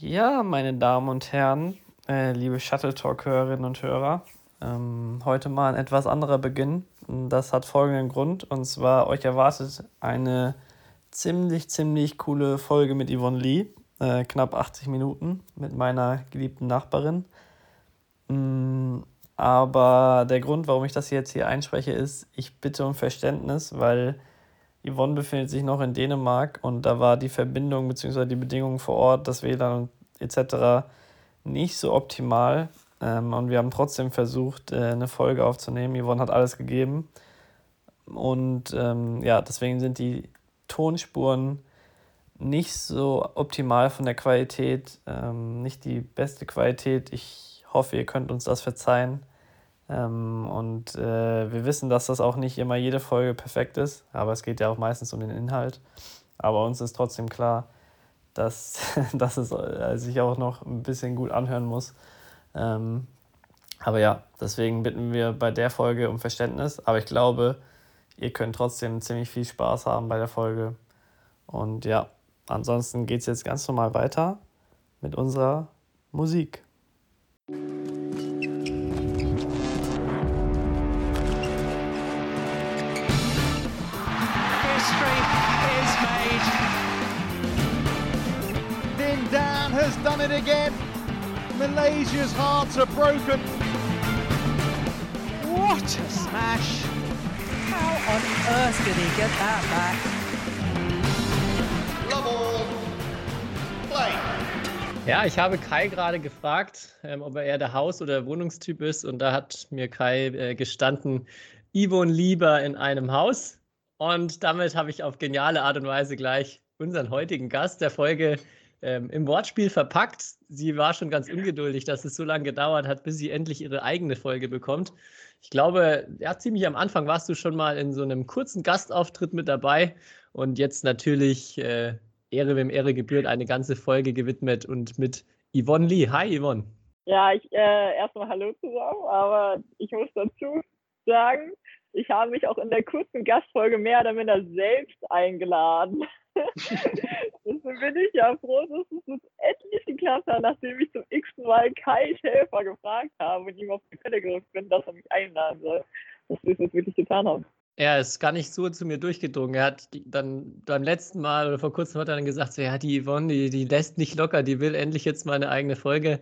Ja, meine Damen und Herren, äh, liebe Shuttle Talk-Hörerinnen und Hörer, ähm, heute mal ein etwas anderer Beginn. Das hat folgenden Grund, und zwar euch erwartet eine ziemlich, ziemlich coole Folge mit Yvonne Lee, äh, knapp 80 Minuten mit meiner geliebten Nachbarin. Mm, aber der Grund, warum ich das jetzt hier einspreche, ist, ich bitte um Verständnis, weil Yvonne befindet sich noch in Dänemark und da war die Verbindung bzw. die Bedingungen vor Ort, das WLAN etc. nicht so optimal. Ähm, und wir haben trotzdem versucht, äh, eine Folge aufzunehmen. Yvonne hat alles gegeben. Und ähm, ja, deswegen sind die Tonspuren nicht so optimal von der Qualität, ähm, nicht die beste Qualität. Ich hoffe, ihr könnt uns das verzeihen. Ähm, und äh, wir wissen, dass das auch nicht immer jede Folge perfekt ist, aber es geht ja auch meistens um den Inhalt. Aber uns ist trotzdem klar, dass, dass es äh, sich auch noch ein bisschen gut anhören muss. Ähm, aber ja, deswegen bitten wir bei der Folge um Verständnis. Aber ich glaube, ihr könnt trotzdem ziemlich viel Spaß haben bei der Folge. Und ja, ansonsten geht es jetzt ganz normal weiter mit unserer Musik. Has done it again. Malaysia's hearts are broken. What a smash! How on earth did he get that back? Level play. Ja, ich habe Kai gerade gefragt, ähm, ob er eher der Haus- oder Wohnungstyp ist. Und da hat mir Kai äh, gestanden, Yvonne lieber in einem Haus. Und damit habe ich auf geniale Art und Weise gleich unseren heutigen Gast der Folge ähm, im Wortspiel verpackt. Sie war schon ganz ungeduldig, dass es so lange gedauert hat, bis sie endlich ihre eigene Folge bekommt. Ich glaube, ja, ziemlich am Anfang warst du schon mal in so einem kurzen Gastauftritt mit dabei und jetzt natürlich äh, Ehre wem Ehre gebührt, eine ganze Folge gewidmet und mit Yvonne Lee. Hi Yvonne. Ja, ich äh, erstmal Hallo zusammen, aber ich muss dazu sagen, ich habe mich auch in der kurzen Gastfolge mehr oder minder selbst eingeladen. Deswegen bin ich ja froh, dass es jetzt endlich geklappt hat, nachdem ich zum x-ten Mal Kai Schäfer gefragt habe und ihm auf die Pelle gerückt bin, dass er mich einladen soll. Dass wir es jetzt wirklich getan haben. Er ist gar nicht so zu mir durchgedrungen. Er hat dann beim letzten Mal oder vor kurzem hat er dann gesagt, so, ja, die Yvonne, die, die lässt nicht locker, die will endlich jetzt mal eine eigene Folge.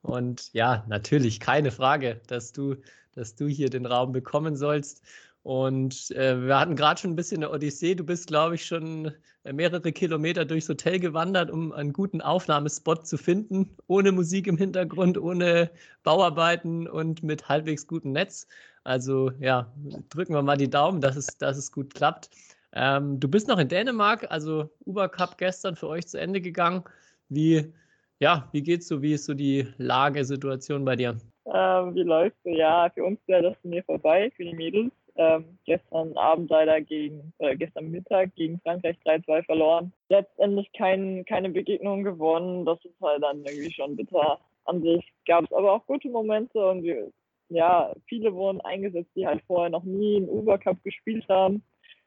Und ja, natürlich, keine Frage, dass du, dass du hier den Raum bekommen sollst. Und äh, wir hatten gerade schon ein bisschen eine Odyssee. Du bist, glaube ich, schon äh, mehrere Kilometer durchs Hotel gewandert, um einen guten Aufnahmespot zu finden, ohne Musik im Hintergrund, ohne Bauarbeiten und mit halbwegs gutem Netz. Also ja, drücken wir mal die Daumen, dass es, dass es gut klappt. Ähm, du bist noch in Dänemark, also Uber Cup gestern für euch zu Ende gegangen. Wie, ja, wie geht's so? Wie ist so die Lagesituation bei dir? Ähm, wie läuft so? Ja, für uns wäre das mir vorbei, für die Mädels ähm, gestern Abend leider gegen, äh, gestern Mittag gegen Frankreich 3-2 verloren. Letztendlich kein, keine Begegnung gewonnen. Das ist halt dann irgendwie schon bitter. An sich gab es aber auch gute Momente und wir, ja, viele wurden eingesetzt, die halt vorher noch nie einen Uber Cup gespielt haben.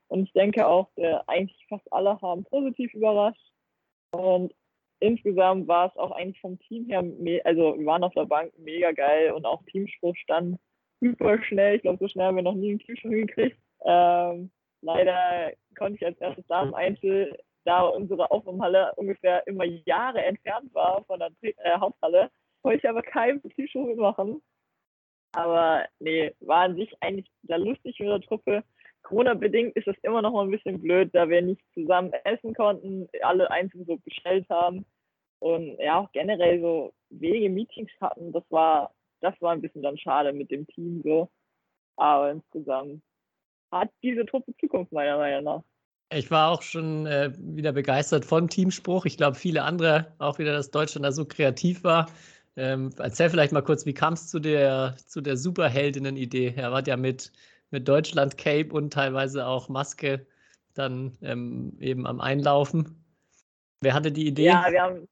Und ich denke auch, äh, eigentlich fast alle haben positiv überrascht. Und insgesamt war es auch eigentlich vom Team her, also wir waren auf der Bank mega geil und auch Teamspruch super schnell. Ich glaube, so schnell haben wir noch nie einen Kühlschrank hingekriegt. Ähm, leider konnte ich als erstes da im Einzel, da unsere Aufnahmehalle ungefähr immer Jahre entfernt war von der äh, Haupthalle, wollte ich aber keinen Betriebsschule mitmachen. Aber nee, war an sich eigentlich da lustig mit der Truppe. Corona-bedingt ist das immer noch mal ein bisschen blöd, da wir nicht zusammen essen konnten, alle einzeln so bestellt haben und ja auch generell so wenige Meetings hatten. Das war das war ein bisschen dann schade mit dem Team so. Aber insgesamt hat diese Truppe Zukunft meiner Meinung nach. Ich war auch schon äh, wieder begeistert von Teamspruch. Ich glaube, viele andere auch wieder, dass Deutschland da so kreativ war. Ähm, erzähl vielleicht mal kurz, wie kam es zu der, zu der Superheldinnen-Idee? Er war ja mit, mit Deutschland Cape und teilweise auch Maske dann ähm, eben am Einlaufen. Wer hatte die Idee? Ja, wir haben,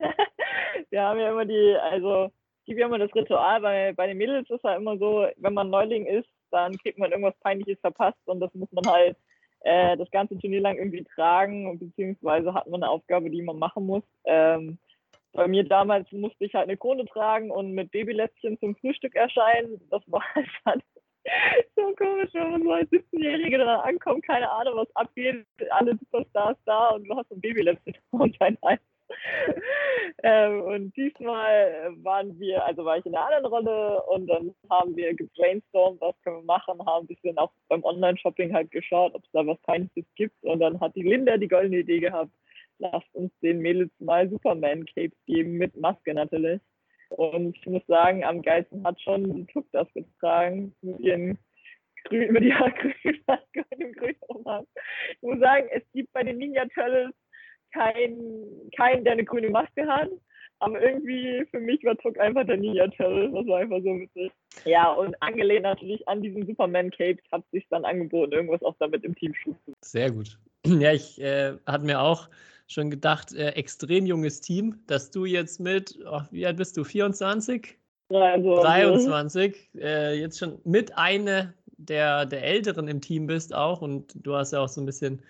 wir haben ja immer die, also gibt ja immer das Ritual, bei, bei den Mädels ist ja immer so, wenn man Neuling ist, dann kriegt man irgendwas Peinliches verpasst und das muss man halt äh, das ganze Turnier lang irgendwie tragen, beziehungsweise hat man eine Aufgabe, die man machen muss. Ähm, bei mir damals musste ich halt eine Krone tragen und mit Babylätzchen zum Frühstück erscheinen. Das war halt so komisch, wenn man so als 17-Jährige dann ankommt, keine Ahnung, was abgeht, alle Superstars da und du hast ein Babylätzchen und dein Hals. ähm, und diesmal waren wir, also war ich in einer anderen Rolle und dann haben wir gebrainstormt, was können wir machen, haben ein bisschen auch beim Online-Shopping halt geschaut, ob es da was Peinliches gibt und dann hat die Linda die goldene Idee gehabt, lasst uns den Mädels mal Superman-Capes geben, mit Maske natürlich. Und ich muss sagen, am geilsten hat schon die Tuck das getragen, mit ihren grün, mit ihrer grünen Maske und dem grünen Umhang. Ich muss sagen, es gibt bei den Ninja Turtles keinen, kein, der eine grüne Maske hat. Aber irgendwie für mich war Tuck einfach der Ninja Turtle. Das war einfach so witzig. Ja, und angelehnt natürlich an diesen Superman Capes hat sich dann angeboten, irgendwas auch damit im Team zu. Sehr gut. Ja, ich äh, hatte mir auch schon gedacht, äh, extrem junges Team, dass du jetzt mit, oh, wie alt bist du, 24? 23. 23, äh, jetzt schon mit eine der, der Älteren im Team bist auch und du hast ja auch so ein bisschen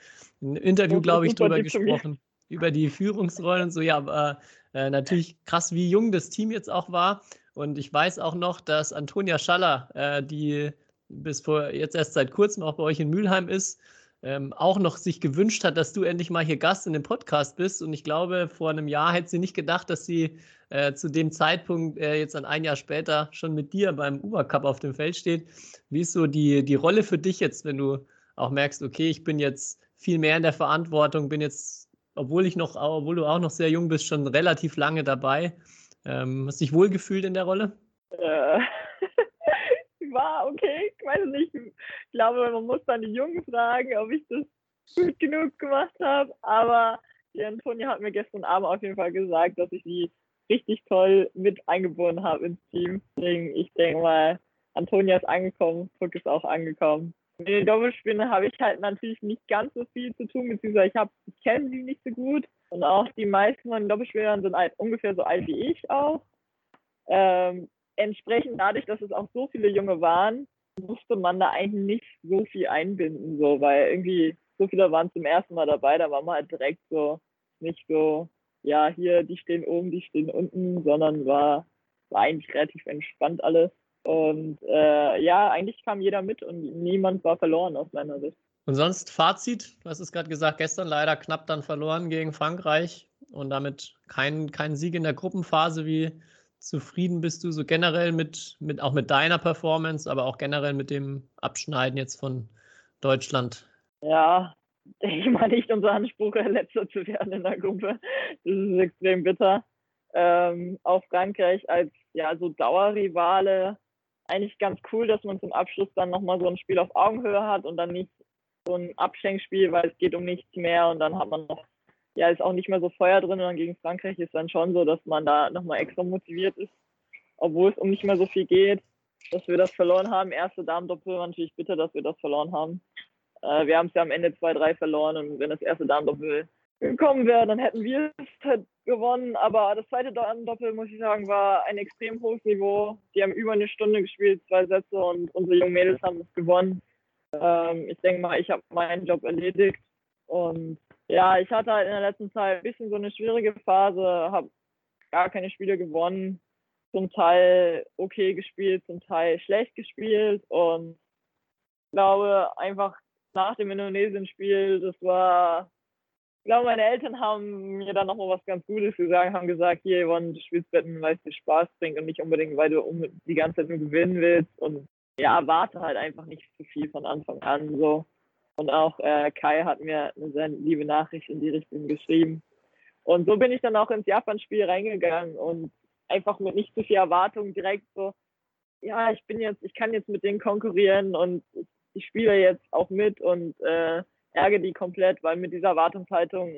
ein Interview, glaube ich, drüber gesprochen, über die Führungsrollen und so, ja, aber äh, natürlich krass, wie jung das Team jetzt auch war und ich weiß auch noch, dass Antonia Schaller, äh, die bis vor jetzt erst seit kurzem auch bei euch in Mülheim ist, ähm, auch noch sich gewünscht hat, dass du endlich mal hier Gast in dem Podcast bist. Und ich glaube, vor einem Jahr hätte sie nicht gedacht, dass sie äh, zu dem Zeitpunkt äh, jetzt an ein Jahr später schon mit dir beim Uber Cup auf dem Feld steht. Wie ist so die, die Rolle für dich jetzt, wenn du auch merkst, okay, ich bin jetzt viel mehr in der Verantwortung, bin jetzt, obwohl ich noch, obwohl du auch noch sehr jung bist, schon relativ lange dabei. Ähm, hast du dich wohlgefühlt in der Rolle? Äh, war okay, ich weiß nicht. Ich glaube, man muss dann die Jungen fragen, ob ich das gut genug gemacht habe. Aber die Antonia hat mir gestern Abend auf jeden Fall gesagt, dass ich sie richtig toll mit eingebunden habe ins Team. Deswegen, ich denke mal, Antonia ist angekommen, Tuck ist auch angekommen. Mit den Doppelspielen habe ich halt natürlich nicht ganz so viel zu tun, beziehungsweise ich, ich kenne sie nicht so gut. Und auch die meisten von den Doppelspielern sind halt ungefähr so alt wie ich auch. Ähm, entsprechend dadurch, dass es auch so viele Junge waren, musste man da eigentlich nicht so viel einbinden, so, weil irgendwie so viele waren zum ersten Mal dabei, da war man halt direkt so nicht so, ja, hier, die stehen oben, die stehen unten, sondern war, war eigentlich relativ entspannt alles. Und äh, ja, eigentlich kam jeder mit und niemand war verloren aus meiner Sicht. Und sonst Fazit, du hast es gerade gesagt, gestern leider knapp dann verloren gegen Frankreich und damit kein, kein Sieg in der Gruppenphase. Wie zufrieden bist du so generell mit, mit auch mit deiner Performance, aber auch generell mit dem Abschneiden jetzt von Deutschland? Ja, ich mal nicht unser Anspruch, letzter zu werden in der Gruppe. Das ist extrem bitter. Ähm, auch Frankreich als ja so Dauerrivale eigentlich ganz cool, dass man zum Abschluss dann nochmal so ein Spiel auf Augenhöhe hat und dann nicht so ein Abschenkspiel, weil es geht um nichts mehr und dann hat man noch ja, ist auch nicht mehr so Feuer drin und dann gegen Frankreich ist dann schon so, dass man da nochmal extra motiviert ist, obwohl es um nicht mehr so viel geht, dass wir das verloren haben. Erste Damen-Doppel war natürlich bitter, dass wir das verloren haben. Äh, wir haben es ja am Ende 2-3 verloren und wenn das erste Damen-Doppel gekommen wäre, dann hätten wir es halt gewonnen. Aber das zweite Damen-Doppel, muss ich sagen, war ein extrem hohes Niveau. Die haben über eine Stunde gespielt, zwei Sätze und unsere jungen Mädels haben es gewonnen. Ähm, ich denke mal, ich habe meinen Job erledigt und ja, ich hatte halt in der letzten Zeit ein bisschen so eine schwierige Phase, habe gar keine Spiele gewonnen, zum Teil okay gespielt, zum Teil schlecht gespielt und ich glaube einfach nach dem Indonesien-Spiel, das war, ich glaube, meine Eltern haben mir dann nochmal was ganz Gutes gesagt, haben gesagt, hier, Yvonne, du spielst Betten, weil es dir Spaß bringt und nicht unbedingt, weil du die ganze Zeit nur gewinnen willst und ja, erwarte halt einfach nicht zu viel von Anfang an, so. Und auch äh, Kai hat mir eine sehr liebe Nachricht in die Richtung geschrieben. Und so bin ich dann auch ins Japan-Spiel reingegangen und einfach mit nicht zu viel Erwartung direkt so, ja, ich bin jetzt, ich kann jetzt mit denen konkurrieren und ich, spiele jetzt auch mit und äh, ärgere die komplett, weil mit dieser Erwartungshaltung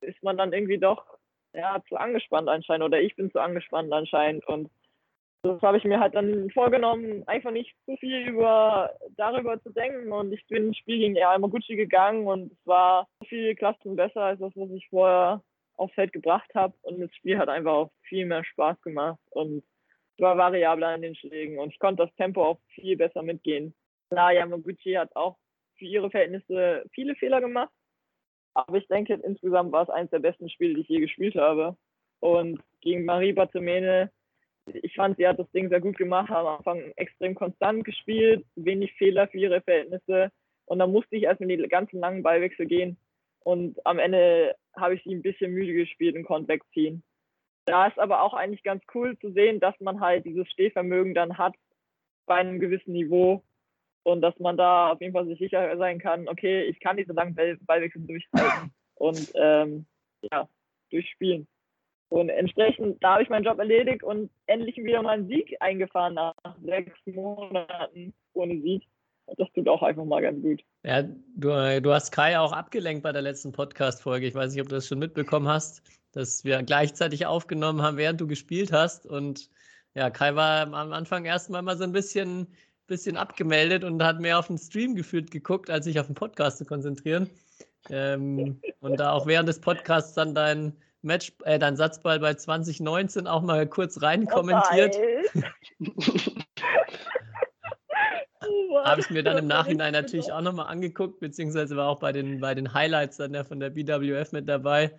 ist man dann irgendwie doch ja, zu angespannt anscheinend oder ich bin zu angespannt anscheinend und das habe ich mir halt dann vorgenommen, einfach nicht zu viel über, darüber zu denken. Und ich bin ins Spiel gegen Yamaguchi gegangen und es war viel Klassen besser als das, was ich vorher aufs Feld gebracht habe. Und das Spiel hat einfach auch viel mehr Spaß gemacht und es war variabler an den Schlägen und ich konnte das Tempo auch viel besser mitgehen. Klar, Yamaguchi hat auch für ihre Verhältnisse viele Fehler gemacht, aber ich denke, insgesamt war es eines der besten Spiele, die ich je gespielt habe. Und gegen Marie Bartomene, ich fand, sie hat das Ding sehr gut gemacht, am Anfang extrem konstant gespielt, wenig Fehler für ihre Verhältnisse. Und dann musste ich erstmal die ganzen langen Ballwechsel gehen. Und am Ende habe ich sie ein bisschen müde gespielt und konnte wegziehen. Da ist aber auch eigentlich ganz cool zu sehen, dass man halt dieses Stehvermögen dann hat bei einem gewissen Niveau und dass man da auf jeden Fall sich sicher sein kann, okay, ich kann diese langen Ball Ballwechsel durchhalten und ähm, ja, durchspielen. Und entsprechend, da habe ich meinen Job erledigt und endlich wieder mal einen Sieg eingefahren nach sechs Monaten ohne Sieg. Das tut auch einfach mal ganz gut. Ja, du, du hast Kai auch abgelenkt bei der letzten Podcast-Folge. Ich weiß nicht, ob du das schon mitbekommen hast, dass wir gleichzeitig aufgenommen haben, während du gespielt hast. Und ja, Kai war am Anfang erstmal mal so ein bisschen, bisschen abgemeldet und hat mehr auf den Stream gefühlt geguckt, als sich auf den Podcast zu konzentrieren. Ähm, und da auch während des Podcasts dann dein Match, äh, dein Satzball bei 2019 auch mal kurz rein kommentiert. Habe ich mir dann im Nachhinein natürlich auch nochmal angeguckt, beziehungsweise war auch bei den, bei den Highlights dann ja von der BWF mit dabei.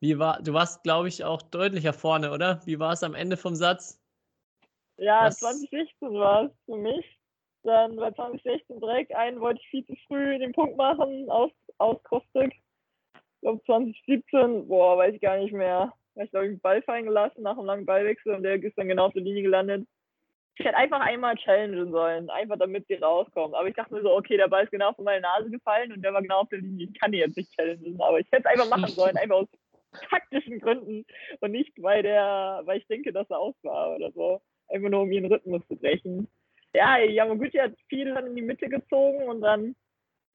Wie war, du warst, glaube ich, auch deutlicher vorne, oder? Wie war es am Ende vom Satz? Ja, Was? 2016 war es für mich. Dann bei 2016 direkt einen wollte ich viel zu früh den Punkt machen aus, aus Kostik. Ich glaube 2017, boah, weiß ich gar nicht mehr. Ich glaube, ich einen Ball fallen gelassen nach einem langen Ballwechsel und der ist dann genau auf der Linie gelandet ich hätte einfach einmal challengen sollen, einfach damit sie rauskommen. Aber ich dachte mir so, okay, der Ball ist genau vor meine Nase gefallen und der war genau auf der Linie. Ich kann die jetzt nicht challengen, aber ich hätte es einfach machen sollen, einfach aus taktischen Gründen und nicht, weil der, weil ich denke, dass er aus war oder so. Einfach nur, um ihren Rhythmus zu brechen. Ja, Yamaguchi hat viel dann in die Mitte gezogen und dann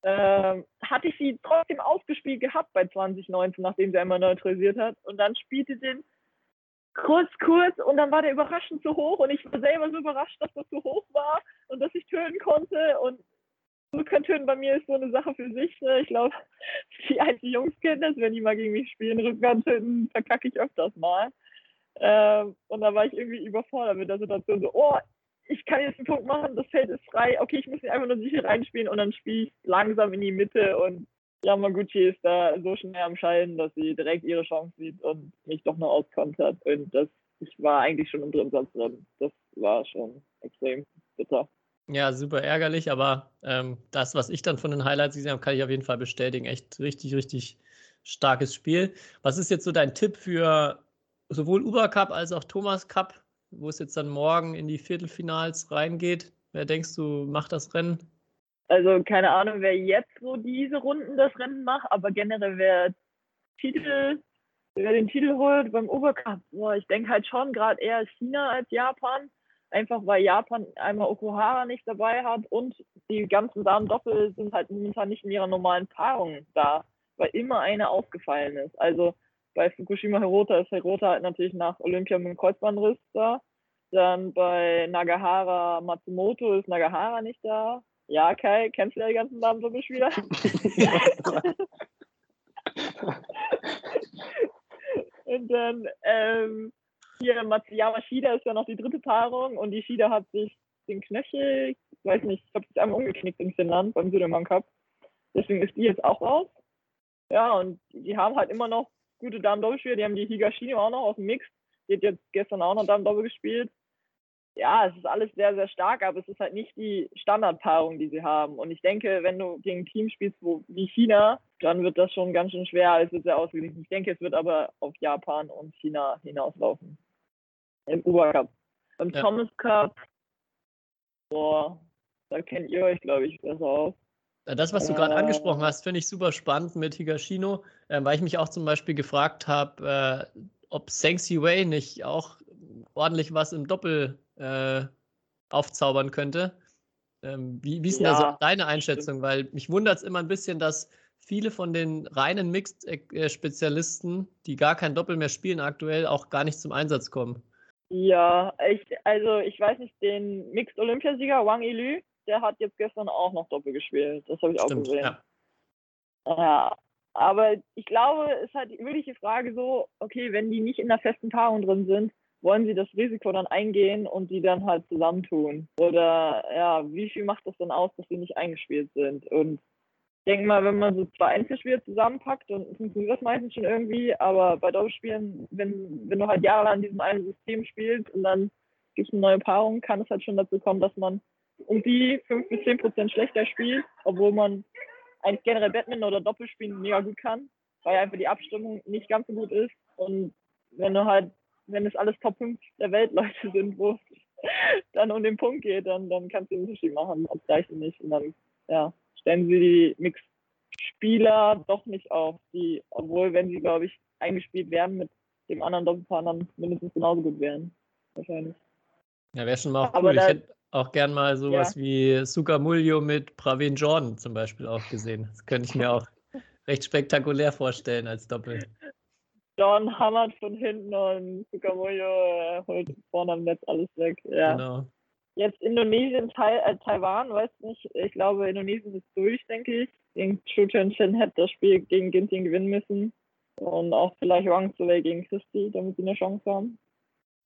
äh, hatte ich sie trotzdem ausgespielt gehabt bei 2019, nachdem sie einmal neutralisiert hat. Und dann spielte den kurz, kurz und dann war der überraschend zu hoch und ich war selber so überrascht, dass das so hoch war und dass ich töten konnte und Rückhand-Töten bei mir ist so eine Sache für sich. Ne? Ich glaube, die alten Jungs kennen das, wenn die mal gegen mich spielen. Rückhand-Töten verkacke ich öfters mal. Ähm, und da war ich irgendwie überfordert mit der Situation. So, oh, ich kann jetzt einen Punkt machen, das Feld ist frei. Okay, ich muss ihn einfach nur sicher reinspielen und dann spiele ich langsam in die Mitte und Yamaguchi ist da so schnell am Scheiden, dass sie direkt ihre Chance sieht und mich doch noch auskontert. Und das, ich war eigentlich schon im dritten Satz drin. Das war schon extrem bitter. Ja, super ärgerlich, aber ähm, das, was ich dann von den Highlights gesehen habe, kann ich auf jeden Fall bestätigen. Echt richtig, richtig starkes Spiel. Was ist jetzt so dein Tipp für sowohl Uber Cup als auch Thomas Cup, wo es jetzt dann morgen in die Viertelfinals reingeht? Wer denkst du, macht das Rennen? Also keine Ahnung, wer jetzt so diese Runden das Rennen macht, aber generell wer Titel, wer den Titel holt beim Obercup, boah, ich denke halt schon gerade eher China als Japan. Einfach weil Japan einmal Okuhara nicht dabei hat und die ganzen Damen-Doppel sind halt momentan nicht in ihrer normalen Paarung da, weil immer eine ausgefallen ist. Also bei Fukushima Hirota ist Hirota halt natürlich nach Olympia mit dem Kreuzbandriss da. Dann bei Nagahara Matsumoto ist Nagahara nicht da. Ja, Kai, kennst du ja die ganzen Namen so wieder? und dann ähm, hier Matsuyama Shida ist ja noch die dritte Paarung und die Shida hat sich den Knöchel, ich weiß nicht, ich habe sich einmal umgeknickt in Finnland beim Südermann Cup. Deswegen ist die jetzt auch raus. Ja, und die haben halt immer noch gute Damen-Doppelspieler. Die haben die Higashino auch noch aus dem Mix. Die hat jetzt gestern auch noch Damen-Doppel gespielt ja, es ist alles sehr, sehr stark, aber es ist halt nicht die Standardpaarung, die sie haben. Und ich denke, wenn du gegen ein Team spielst wo, wie China, dann wird das schon ganz schön schwer. Es wird sehr ausgeglichen. Ich denke, es wird aber auf Japan und China hinauslaufen. Im Uber Cup. Beim ja. Thomas Cup, boah, da kennt ihr euch, glaube ich, besser aus. Das, was du gerade äh, angesprochen hast, finde ich super spannend mit Higashino, äh, weil ich mich auch zum Beispiel gefragt habe, äh, ob Seng Wei nicht auch ordentlich was im Doppel äh, aufzaubern könnte. Ähm, wie, wie ist denn ja. da so deine Einschätzung? Weil mich wundert es immer ein bisschen, dass viele von den reinen Mixed-Spezialisten, die gar kein Doppel mehr spielen aktuell, auch gar nicht zum Einsatz kommen. Ja, ich, also ich weiß nicht, den Mixed-Olympiasieger Wang Ilü, der hat jetzt gestern auch noch Doppel gespielt. Das habe ich Stimmt, auch gesehen. Ja. ja. Aber ich glaube, es ist halt wirklich die Frage so, okay, wenn die nicht in der festen Paarung drin sind, wollen sie das Risiko dann eingehen und die dann halt zusammentun? Oder ja, wie viel macht das dann aus, dass sie nicht eingespielt sind? Und Ich denke mal, wenn man so zwei Einzelspiele zusammenpackt, dann funktioniert das meistens schon irgendwie. Aber bei Doppelspielen, wenn, wenn du halt jahrelang in diesem einen System spielst und dann gibt es eine neue Paarung, kann es halt schon dazu kommen, dass man um die 5 bis 10 Prozent schlechter spielt, obwohl man eigentlich generell Badminton oder Doppelspielen mega gut kann, weil einfach die Abstimmung nicht ganz so gut ist. Und wenn du halt, wenn es alles Top 5 der Welt Leute sind, wo es dann um den Punkt geht, dann, dann kannst du den Unterschied machen. Das reicht nicht. Und dann, ja, stellen sie die Mix-Spieler doch nicht auf, die, obwohl, wenn sie, glaube ich, eingespielt werden mit dem anderen Doppelpaar, dann mindestens genauso gut wären. Wahrscheinlich. Ja, wäre schon mal auch Aber cool. Ich da- hätte auch gern mal sowas wie Sukamuljo mit Pravin Jordan zum Beispiel auch gesehen. Das könnte ich mir auch recht spektakulär vorstellen als Doppel. John hammert von hinten und Sukamoyo äh, holt vorne am Netz alles weg. Ja. Genau. Jetzt Indonesien, Tai äh, Taiwan, weiß nicht. Ich glaube, Indonesien ist durch, denke ich. Gegen Chu Chen Chen hätte das Spiel gegen Ginting gewinnen müssen. Und auch vielleicht Wang Zuwei gegen Christi, damit sie eine Chance haben.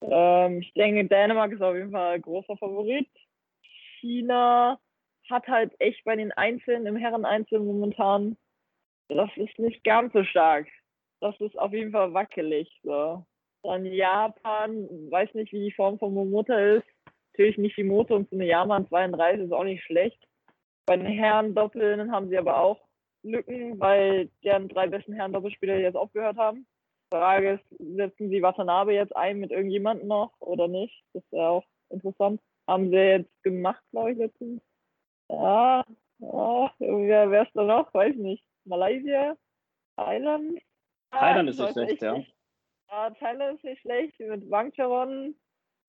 Ähm, ich denke, Dänemark ist auf jeden Fall ein großer Favorit. China hat halt echt bei den Einzelnen, im Herren-Einzel momentan, das ist nicht ganz so stark. Das ist auf jeden Fall wackelig. So. Dann Japan, weiß nicht, wie die Form von Momota ist. Natürlich nicht die Moto und so eine Japan 32 ist auch nicht schlecht. Bei den Herren-Doppeln haben sie aber auch Lücken, weil deren drei besten Herren-Doppelspieler jetzt aufgehört haben. Frage ist, setzen sie Watanabe jetzt ein mit irgendjemandem noch oder nicht? Das wäre auch interessant. Haben sie jetzt gemacht, glaube ich, letztens. Ja, ja wer wär's da noch? Weiß nicht. Malaysia? Thailand? Thailand Ah, ist nicht schlecht, echt ja. nicht. Ja, Thailand ist nicht schlecht. Mit Wangcharon.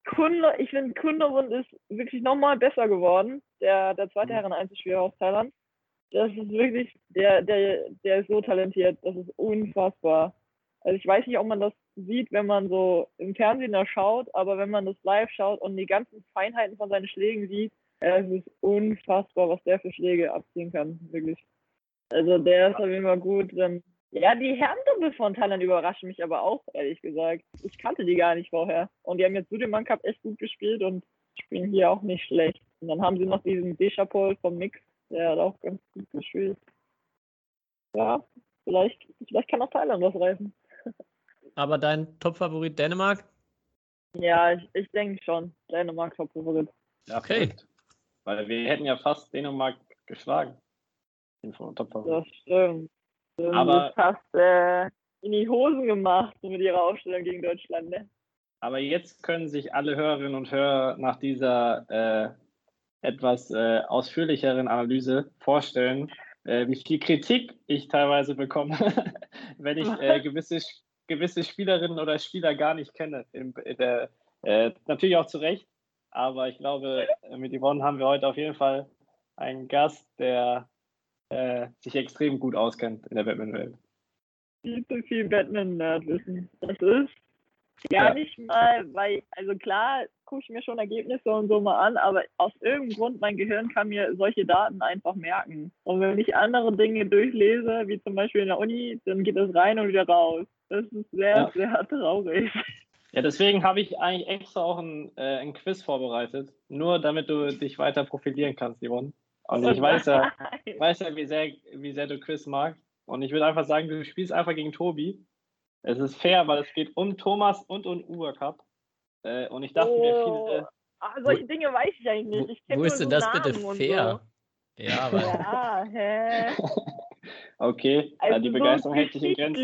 Kunde, ich finde, Kunderwund ist wirklich nochmal besser geworden. Der, der zweite Mhm. Herren-Einzelspieler aus Thailand. Das ist wirklich, der, der, der ist so talentiert. Das ist unfassbar. Also ich weiß nicht, ob man das sieht, wenn man so im Fernsehen da schaut, aber wenn man das live schaut und die ganzen Feinheiten von seinen Schlägen sieht, äh, es ist unfassbar, was der für Schläge abziehen kann, wirklich. Also der ist auf jeden Fall gut. Dann, ja, die Herrendoppel von Thailand überraschen mich aber auch, ehrlich gesagt. Ich kannte die gar nicht vorher. Und die haben jetzt Sudirman Cup echt gut gespielt und spielen hier auch nicht schlecht. Und dann haben sie noch diesen Deschapol vom Mix, der hat auch ganz gut gespielt. Ja, vielleicht, vielleicht kann auch Thailand was reißen. Aber dein Top-Favorit Dänemark? Ja, ich, ich denke schon. Dänemark Top-Favorit. Ja, Okay. Weil wir hätten ja fast Dänemark geschlagen. Den Top-Favorit. Das stimmt. Das Aber- ist fast äh, in die Hosen gemacht mit ihrer Aufstellung gegen Deutschland, ne? Aber jetzt können sich alle Hörerinnen und Hörer nach dieser äh, etwas äh, ausführlicheren Analyse vorstellen, äh, wie viel Kritik ich teilweise bekomme, wenn ich äh, gewisse, gewisse Spielerinnen oder Spieler gar nicht kenne. In der, äh, natürlich auch zu Recht, aber ich glaube, äh, mit Yvonne haben wir heute auf jeden Fall einen Gast, der äh, sich extrem gut auskennt in der Batman-Welt. Viel zu viel Batman-Nerd-Wissen. Das ist gar Ja. nicht mal, weil, also klar, gucke ich mir schon Ergebnisse und so mal an, aber aus irgendeinem Grund, mein Gehirn kann mir solche Daten einfach merken. Und wenn ich andere Dinge durchlese, wie zum Beispiel in der Uni, dann geht das rein und wieder raus. Das ist sehr, Ja. sehr traurig. Ja, deswegen habe ich eigentlich extra auch ein, äh, ein Quiz vorbereitet, nur damit du dich weiter profilieren kannst, Yvonne. Und ich weiß ja, ich weiß ja, wie sehr, wie sehr du Quiz magst. Und ich würde einfach sagen, du spielst einfach gegen Tobi. Es ist fair, weil es geht um Thomas und um Uber Cup. Äh, und ich dachte mir, Oh. viele, Ah, solche Dinge weiß ich eigentlich Wo, nicht. Ich kenn wo nur ist denn so das bitte Namen und fair? Ja, aber Ja, hä? okay, Also ja, die Begeisterung so hält sich in Grenzen.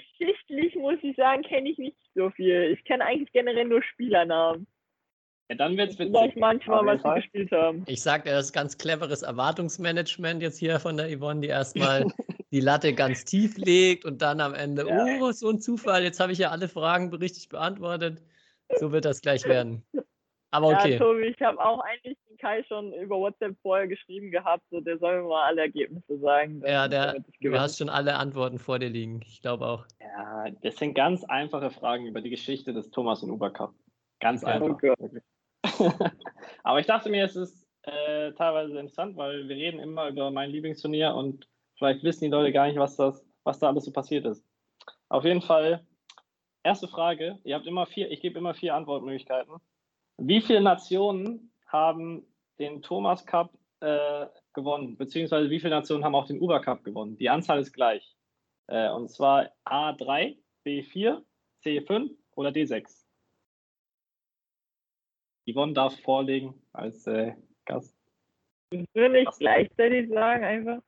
Geschichtlich, muss ich sagen, kenne ich nicht so viel. Ich kenne eigentlich generell nur Spielernamen. Ja, dann wird's Vielleicht witzig. manchmal, Auf jeden was sie gespielt haben. ich sag dir, das ist ganz cleveres Erwartungsmanagement jetzt hier von der Yvonne, die erstmal die Latte ganz tief legt und dann am Ende, Ja. oh, so ein Zufall, jetzt habe ich ja alle Fragen richtig beantwortet. So wird das gleich werden. Aber Ja, okay. Tobi, ich habe auch eigentlich den Kai schon über WhatsApp vorher geschrieben gehabt, so der soll mir mal alle Ergebnisse sagen. Ja, der, du hast schon alle Antworten vor dir liegen. Ich glaube auch. Ja, das sind ganz einfache Fragen über die Geschichte des Thomas und Uber Cup. Ganz Okay. einfach. Wirklich. Aber ich dachte mir, es ist äh, teilweise interessant, weil wir reden immer über mein Lieblingsturnier und vielleicht wissen die Leute gar nicht, was, das, was da alles so passiert ist. Auf jeden Fall, erste Frage, ihr habt immer vier, ich gebe immer vier Antwortmöglichkeiten. Wie viele Nationen haben den Thomas Cup äh, gewonnen? Beziehungsweise wie viele Nationen haben auch den Uber Cup gewonnen? Die Anzahl ist gleich. Äh, und zwar A3, B4, C5 oder D6. Yvonne darf vorlegen als äh, Gast. Will ich gleichzeitig sagen, einfach.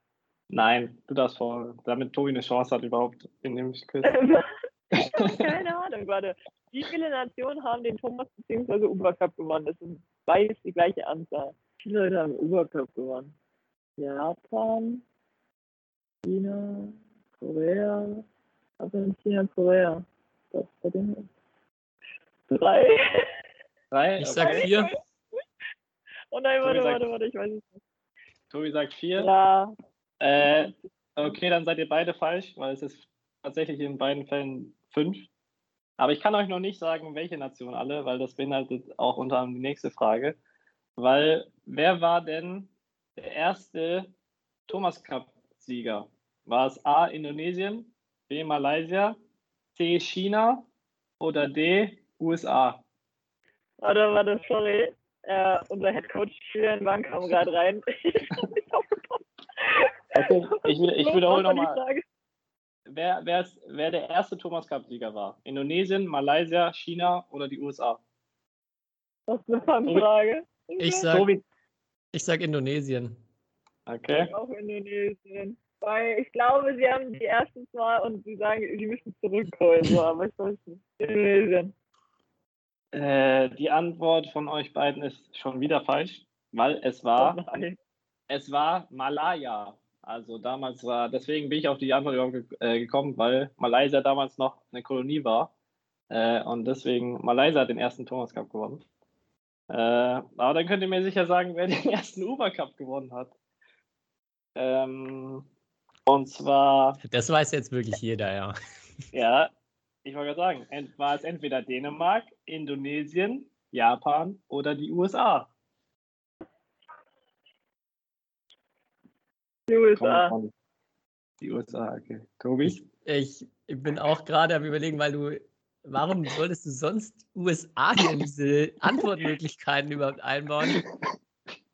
Nein, du darfst vor, damit Tobi eine Chance hat überhaupt in dem Quiz. ich habe keine Ahnung, warte. Wie viele Nationen haben den Thomas bzw. Uber Cup gewonnen? Das sind beides die gleiche Anzahl. Wie viele Leute haben den Uber Cup gewonnen? Japan, China, Korea, also China, Korea. Das bei denen Drei. Drei? Ich sag vier. Oh nein, warte, Tobi sagt- warte, warte, ich weiß es nicht. Tobi sagt vier. Ja, Äh, okay, dann seid ihr beide falsch, weil es ist tatsächlich in beiden Fällen fünf. Aber ich kann euch noch nicht sagen, welche Nation alle, weil das beinhaltet auch unter anderem die nächste Frage. Weil wer war denn der erste Thomas Cup-Sieger? War es A. Indonesien, B. Malaysia, C. China oder D. USA? warte, warte, sorry. Äh, unser Headcoach Julian Wang kam gerade rein. Okay, ich, ich wiederhole nochmal. Frage? Wer, wer, ist- wer der erste Thomas Cup-Sieger war? Indonesien, Malaysia, China oder die USA? Das ist eine Fangfrage. Ich sag, Tobi. ich sag Indonesien. Okay. Auch Indonesien. Weil ich glaube, sie haben die ersten Mal und sie sagen, sie müssen zurückholen. So, aber ich weiß nicht. Indonesien. Äh, die Antwort von euch beiden ist schon wieder falsch, weil es Oh war, nein. es war Malaya. Also damals war, deswegen bin ich auf die Antwort überhaupt äh, gekommen, weil Malaysia damals noch eine Kolonie war. Äh, und deswegen, Malaysia hat den ersten Thomas Cup gewonnen. Äh, aber dann könnt ihr mir sicher sagen, wer den ersten Uber Cup gewonnen hat. Ähm, und zwar Das weiß jetzt wirklich jeder, ja. Ja, ich wollte gerade sagen, war es entweder Dänemark, Indonesien, Japan oder die USA? Die USA. Komm, komm. Die USA, okay. Tobi? Ich bin auch gerade am überlegen, weil du, warum solltest du sonst USA hier in diese Antwortmöglichkeiten überhaupt einbauen?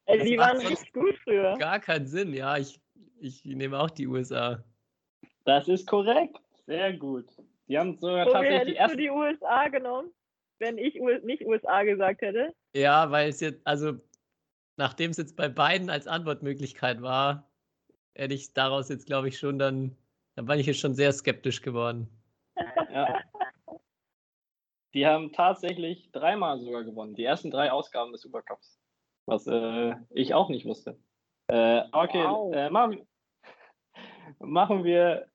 Ey, Das die waren sonst richtig gut früher. Gar keinen Sinn, ja. Ich, ich nehme auch die USA. Das ist korrekt. Sehr gut. Die haben sogar Tobi, tatsächlich die hättest du ersten. die USA genommen, wenn ich nicht USA gesagt hätte? Ja, weil es jetzt, also nachdem es jetzt bei beiden als Antwortmöglichkeit war, hätte ich daraus jetzt, glaube ich, schon dann, da bin ich jetzt schon sehr skeptisch geworden. Ja. Die haben tatsächlich dreimal sogar gewonnen. Die ersten drei Ausgaben des Supercups. Was äh, ich auch nicht wusste. Äh, okay, Wow. äh, machen, machen wir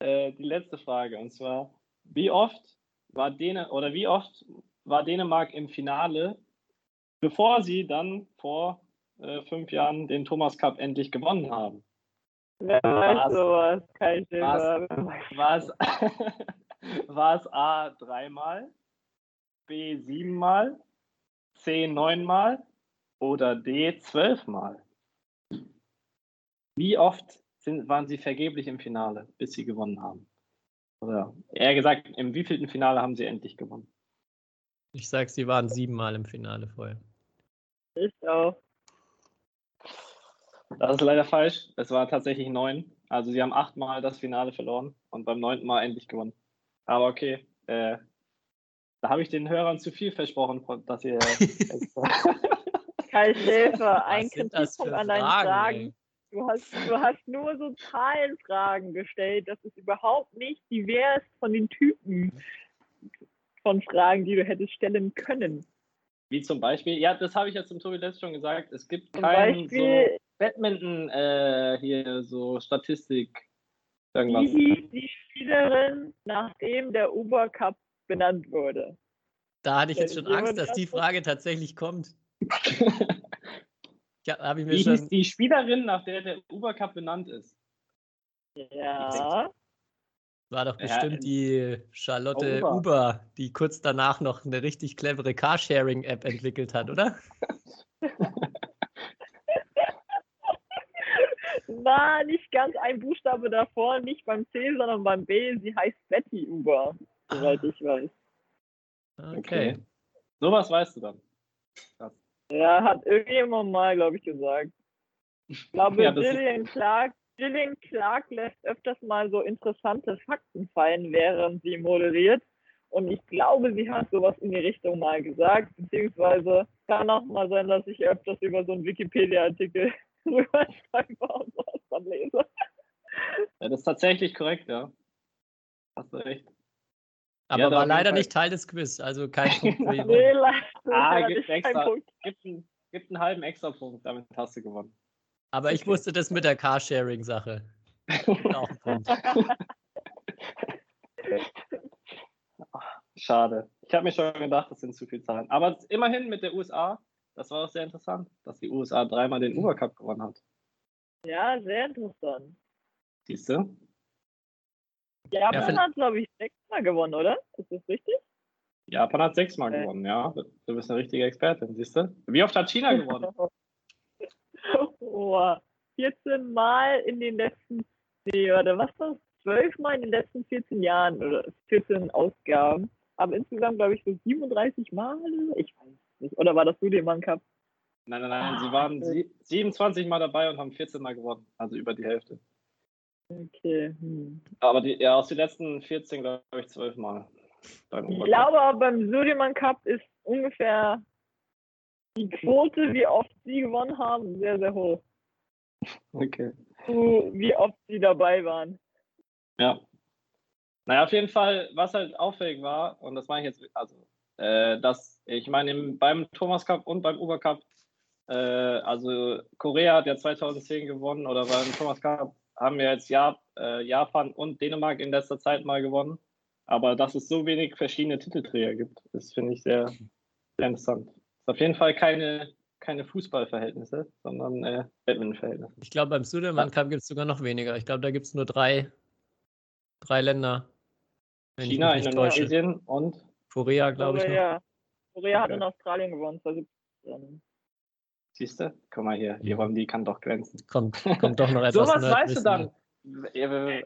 äh, die letzte Frage. Und zwar, wie oft war Däne oder wie oft war Dänemark im Finale, bevor sie dann vor äh, fünf Jahren den Thomas Cup endlich gewonnen haben? Wer Was? weiß sowas? Kein es, war es A dreimal, B siebenmal, C neunmal oder D zwölfmal? Wie oft sind, waren sie vergeblich im Finale, bis sie gewonnen haben? Oder eher gesagt, im wievielten Finale haben sie endlich gewonnen? Ich sag, sie waren siebenmal im Finale vorher. Ich auch. Das ist leider falsch. Es war tatsächlich neun. Also sie haben achtmal das Finale verloren und beim neunten Mal endlich gewonnen. Aber okay, äh, da habe ich den Hörern zu viel versprochen, dass ihr. Kai Schäfer, ein Kritikpunkt an deinen Fragen? Du hast, du hast nur so Zahlenfragen gestellt. Das ist überhaupt nicht divers von den Typen von Fragen, die du hättest stellen können. Wie zum Beispiel, ja, das habe ich ja zum Tobi letzt schon gesagt. Es gibt Zum kein so Beispiel, Badminton äh, hier so Statistik wie irgendwas. hieß die Spielerin, nachdem der Uber Cup benannt wurde? Da hatte ich jetzt schon Angst, jemand dass die Frage tatsächlich kommt. Ja, habe ich mir Wie schon. hieß die Spielerin, nach der der Uber Cup benannt ist? Ja. War doch Ja, bestimmt die Charlotte Uber. Uber, die kurz danach noch eine richtig clevere Carsharing-App entwickelt hat, oder? War nicht ganz ein Buchstabe davor, nicht beim C, sondern beim B. Sie heißt Betty Uber, soweit ich weiß. Okay. Okay. Sowas weißt du dann. Ja, hat irgendjemand mal, glaube ich, gesagt. Ich glaube, Ja, Gillian, Clark, Gillian Clark lässt öfters mal so interessante Fakten fallen, während sie moderiert. Und ich glaube, sie hat sowas in die Richtung mal gesagt, beziehungsweise kann auch mal sein, dass ich öfters über so einen Wikipedia-Artikel rüberschreibe und was dann lese. Ja, das ist tatsächlich korrekt, ja. Hast du recht. Aber Ja, war leider nicht Teil des Quiz, also kein Punkt für ihn. Nee, leider Ah, kein extra. Punkt. Gibt einen, gibt einen halben Extrapunkt, damit hast du gewonnen. Aber ich wusste das mit der Carsharing-Sache. Auch ein Punkt. Schade. Ich habe mir schon gedacht, das sind zu viele Zahlen. Aber immerhin mit der USA, das war auch sehr interessant, dass die USA dreimal den Uber Cup gewonnen hat. Ja, sehr interessant. Siehst du? Japan vielleicht- hat, glaube ich, sechsmal gewonnen, oder? Ist das richtig? Japan hat sechsmal Okay. gewonnen, ja. Du bist eine richtige Expertin, siehst du? Wie oft hat China gewonnen? oh, 14 Mal in den letzten, nee, warte, was war das? 12 Mal in den letzten 14 Jahren oder 14 Ausgaben. Aber insgesamt, glaube ich, so 37 Mal. Ich weiß nicht. Oder war das Sudirman Cup? Nein, nein, nein, sie Ah, waren okay. sie 27 Mal dabei und haben 14 Mal gewonnen. Also über die Hälfte. Okay. Hm. Aber die, ja, aus den letzten 14, glaube ich, 12 Mal. Ich glaube aber beim Sudirman Cup ist ungefähr die Quote, wie oft sie gewonnen haben, sehr, sehr hoch. Okay. Zu, wie oft sie dabei waren. Ja. Naja, auf jeden Fall, was halt auffällig war, und das meine ich jetzt, also, äh, dass, ich meine, im- beim Thomas Cup und beim Uber Cup, äh, also Korea hat ja 2010 gewonnen oder beim Thomas Cup haben ja jetzt Jap äh, Japan und Dänemark in letzter Zeit mal gewonnen. Aber dass es so wenig verschiedene Titelträger gibt, das finde ich sehr, sehr interessant. Ist auf jeden Fall keine, keine Fußballverhältnisse, sondern äh, Badminton-Verhältnisse. Ich glaube, beim Sudirman Cup gibt es sogar noch weniger. Ich glaube, da gibt es nur drei, drei Länder. China. Indonesien und Korea, glaube ich. Noch. Korea, Korea hat Okay. in Australien gewonnen. 2017. Siehst du? Guck mal hier, die kann doch glänzen. Kommt, kommt doch noch etwas. Sowas weißt du dann.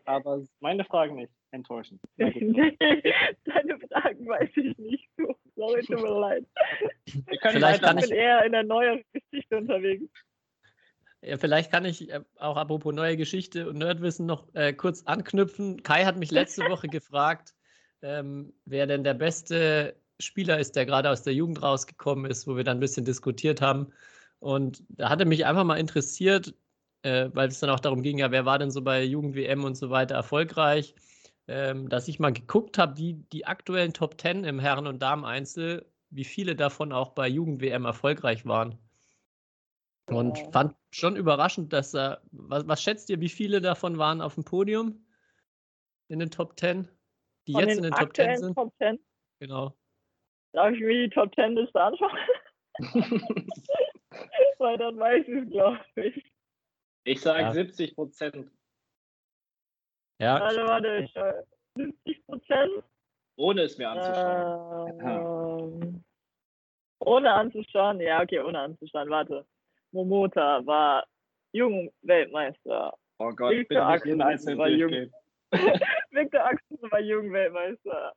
Aber meine Fragen nicht. Enttäuschend. Nee, deine Fragen weiß ich nicht so. Sorry, tut mir leid. Wir können Vielleicht kann Ich bin eher in der neueren Geschichte unterwegs. Ja, vielleicht kann ich äh, auch apropos neue Geschichte und Nerdwissen noch äh, kurz anknüpfen. Kai hat mich letzte Woche gefragt, ähm, wer denn der beste Spieler ist, der gerade aus der Jugend rausgekommen ist, wo wir dann ein bisschen diskutiert haben. Und da hatte mich einfach mal interessiert, äh, weil es dann auch darum ging, ja, wer war denn so bei Jugend-WM und so weiter erfolgreich, ähm, dass ich mal geguckt habe, wie die aktuellen Top 10 im Herren- und Damen-Einzel, wie viele davon auch bei Jugend-WM erfolgreich waren. Und Ja. fand schon überraschend, dass er. Was, was schätzt ihr, wie viele davon waren auf dem Podium? In den Top 10? Die jetzt den in den Top 10 aktuellen sind? Top 10. Genau. Darf ich mir die Top 10 Liste anschauen? Weil dann weiß ich es, glaube ich. Ich sage Ja. 70 Prozent. Ja, Warte, warte, ich schau- 70 Prozent. Ohne es mir anzuschauen. Ähm, ohne anzuschauen, ja, okay, ohne anzuschauen. Warte. Momota war Jugendweltmeister. Oh Gott, Victor bitte nicht jeden einzelnen war jung. durchgehen. Victor Axel war Jugendweltmeister.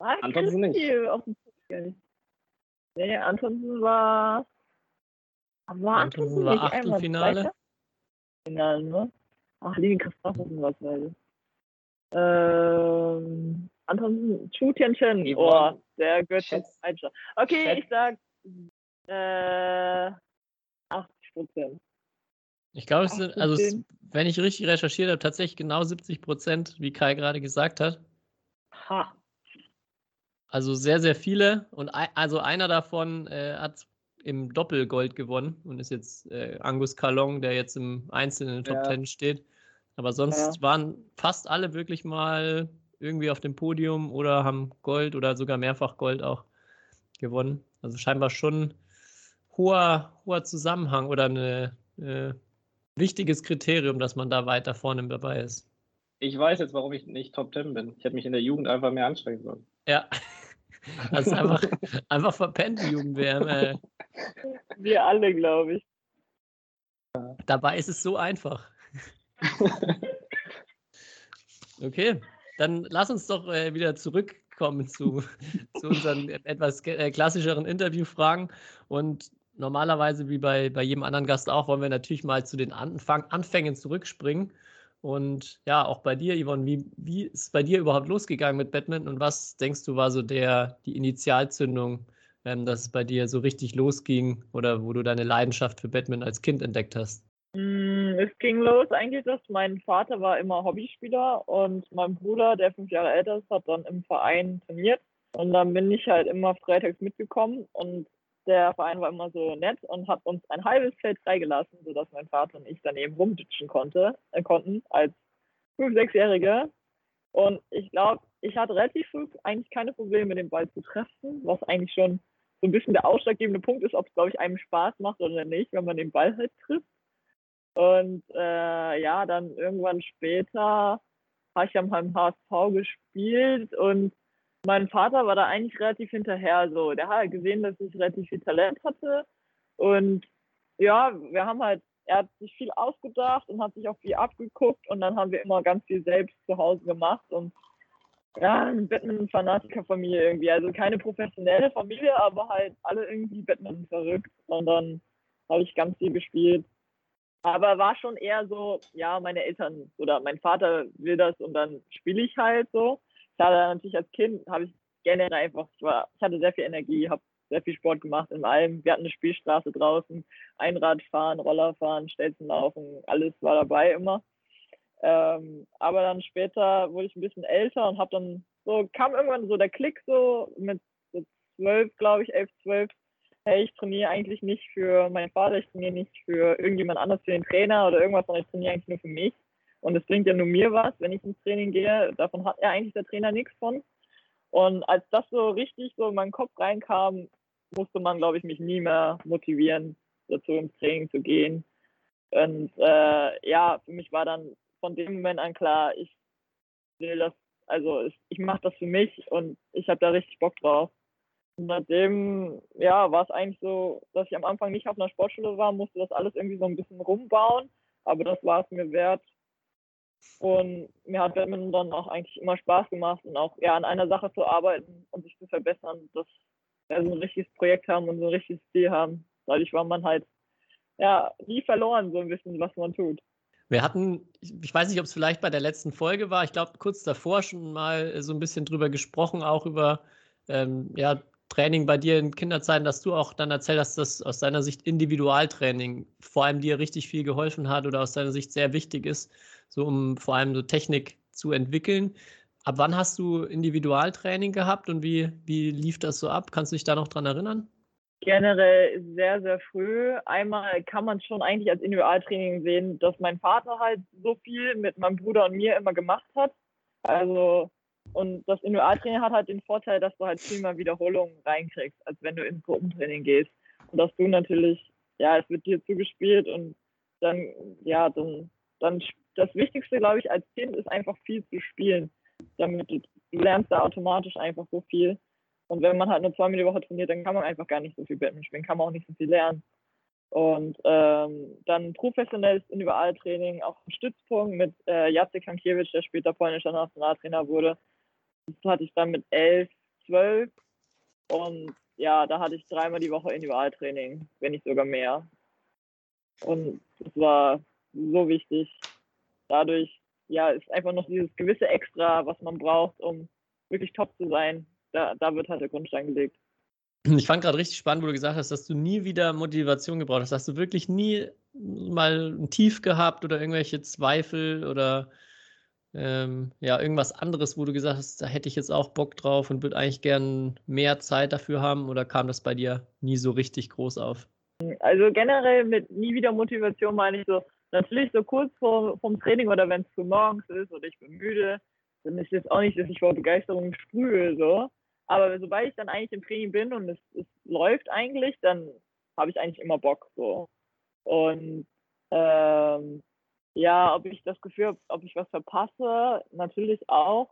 Ah, Antonsen ganz nicht. auf dem. Nee, Antonsen war. War Antonsen war Achtelfinale. Finale, ne? Ach, Lini Christophersen war zweite. Ähm, Antonsen, Chu Tianchen. Oh, der gehört schätz- Einschlag. Okay, schätz- ich sag äh, 80 Prozent. Ich glaube, es sind, also es, 18. wenn ich richtig recherchiert habe, tatsächlich genau 70 Prozent, wie Kai gerade gesagt hat. Ha. Also sehr, sehr viele. Und also einer davon äh, hat im Doppelgold gewonnen und ist jetzt äh, Angus Kalong, der jetzt im Einzelnen in den Top Ja. 10 steht. Aber sonst Ja. waren fast alle wirklich mal irgendwie auf dem Podium oder haben Gold oder sogar mehrfach Gold auch gewonnen. Also scheinbar schon hoher, hoher Zusammenhang oder ein äh, wichtiges Kriterium, dass man da weiter vorne dabei ist. Ich weiß jetzt, warum ich nicht Top 10 bin. Ich hätte mich in der Jugend einfach mehr anstrengen sollen. Ja. Also einfach, einfach verpennt, die Jugend-WM. Wir alle, glaube ich. Dabei ist es so einfach. Okay, dann lass uns doch äh, wieder zurückkommen zu, zu unseren etwas äh, klassischeren Interviewfragen. Und normalerweise wie bei, bei jedem anderen Gast auch, wollen wir natürlich mal zu den Anfang, Anfängen zurückspringen. Und ja, auch bei dir, Yvonne, wie, wie ist es bei dir überhaupt losgegangen mit Badminton und was denkst du war so der, die Initialzündung, ähm, dass es bei dir so richtig losging oder wo du deine Leidenschaft für Badminton als Kind entdeckt hast? Mm, Es ging los eigentlich, dass mein Vater war immer Hobbyspieler und mein Bruder, der fünf Jahre älter ist, hat dann im Verein trainiert. Und dann bin ich halt immer freitags mitgekommen und der Verein war immer so nett und hat uns ein halbes Feld freigelassen, sodass mein Vater und ich dann eben rumditschen konnte, äh, konnten als fünf, sechsjährige. Und ich glaube, ich hatte relativ früh eigentlich keine Probleme, den Ball zu treffen, was eigentlich schon so ein bisschen der ausschlaggebende Punkt ist, ob es, glaube ich, einem Spaß macht oder nicht, wenn man den Ball halt trifft. Und äh, ja, dann irgendwann später habe ich am HSV gespielt und mein Vater war da eigentlich relativ hinterher. So, der hat halt gesehen, dass ich relativ viel Talent hatte. Und ja, wir haben halt, er hat sich viel ausgedacht und hat sich auch viel abgeguckt und dann haben wir immer ganz viel selbst zu Hause gemacht und ja, eine Badminton-Fanatiker-Familie irgendwie. Also keine professionelle Familie, aber halt alle irgendwie Badminton verrückt. Und dann habe ich ganz viel gespielt. Aber war schon eher so, ja, meine Eltern oder mein Vater will das und dann spiele ich halt so. Hatte natürlich als Kind, habe ich generell einfach, ich, war, ich hatte sehr viel Energie, habe sehr viel Sport gemacht in allem. Wir hatten eine Spielstraße draußen, Einradfahren, Rollerfahren, Stelzenlaufen, alles war dabei immer. Ähm, aber dann später wurde ich ein bisschen älter und habe dann so, kam irgendwann so der Klick so mit so zwölf, glaube ich, elf, zwölf. Hey, ich trainiere eigentlich nicht für meinen Vater, ich trainiere nicht für irgendjemand anders, für den Trainer oder irgendwas, sondern ich trainiere eigentlich nur für mich. Und es bringt ja nur mir was, wenn ich ins Training gehe. Davon hat ja eigentlich der Trainer nichts von. Und als das so richtig so in meinen Kopf reinkam, musste man, glaube ich, mich nie mehr motivieren, dazu ins Training zu gehen. Und äh, ja, für mich war dann von dem Moment an klar, ich will das, also ich, ich mache das für mich und ich habe da richtig Bock drauf. Und seitdem, ja, war es eigentlich so, dass ich am Anfang nicht auf einer Sportschule war, musste das alles irgendwie so ein bisschen rumbauen, aber das war es mir wert. Und mir hat Badminton dann auch eigentlich immer Spaß gemacht und auch ja, an einer Sache zu arbeiten und sich zu verbessern, dass wir so ein richtiges Projekt haben und so ein richtiges Ziel haben. Dadurch war man halt ja nie verloren, so ein bisschen, was man tut. Wir hatten, ich weiß nicht, ob es vielleicht bei der letzten Folge war, ich glaube kurz davor schon mal so ein bisschen drüber gesprochen, auch über ähm, ja, Training bei dir in Kinderzeiten, dass du auch dann erzählt hast, dass aus deiner Sicht Individualtraining vor allem dir richtig viel geholfen hat oder aus deiner Sicht sehr wichtig ist, so um vor allem so Technik zu entwickeln. Ab wann hast du Individualtraining gehabt und wie, wie lief das so ab? Kannst du dich da noch dran erinnern? Generell sehr, sehr früh. Einmal kann man schon eigentlich als Individualtraining sehen, dass mein Vater halt so viel mit meinem Bruder und mir immer gemacht hat. Also, und das Individualtraining hat halt den Vorteil, dass du halt viel mehr Wiederholungen reinkriegst, als wenn du ins Gruppentraining gehst. Und dass du natürlich, ja, es wird dir zugespielt und dann, ja, dann, dann das Wichtigste, glaube ich, als Kind ist einfach viel zu spielen. Damit du, lernst da automatisch einfach so viel. Und wenn man halt nur zweimal die Woche trainiert, dann kann man einfach gar nicht so viel Badminton spielen, kann man auch nicht so viel lernen. Und ähm, dann professionelles Individualtraining auf dem Stützpunkt mit äh, Jacek Hankiewicz, der später polnischer Nationaltrainer wurde. Das hatte ich dann mit elf, zwölf. Und ja, da hatte ich dreimal die Woche Individualtraining, wenn nicht sogar mehr. Und das war so wichtig. Dadurch, ja, ist einfach noch dieses gewisse Extra, was man braucht, um wirklich top zu sein. Da, da wird halt der Grundstein gelegt. Ich fand gerade richtig spannend, wo du gesagt hast, dass du nie wieder Motivation gebraucht hast. Hast du wirklich nie mal ein Tief gehabt oder irgendwelche Zweifel oder ähm, ja, irgendwas anderes, wo du gesagt hast, da hätte ich jetzt auch Bock drauf und würde eigentlich gern mehr Zeit dafür haben oder kam das bei dir nie so richtig groß auf? Also generell mit nie wieder Motivation meine ich so, natürlich so kurz vor, vom Training oder wenn es früh morgens ist oder ich bin müde, dann ist jetzt auch nicht, dass ich vor Begeisterung sprühe, so. Aber sobald ich dann eigentlich im Training bin und es, es läuft eigentlich, dann habe ich eigentlich immer Bock, so. Und ähm, ja, ob ich das Gefühl habe, ob ich was verpasse, natürlich auch.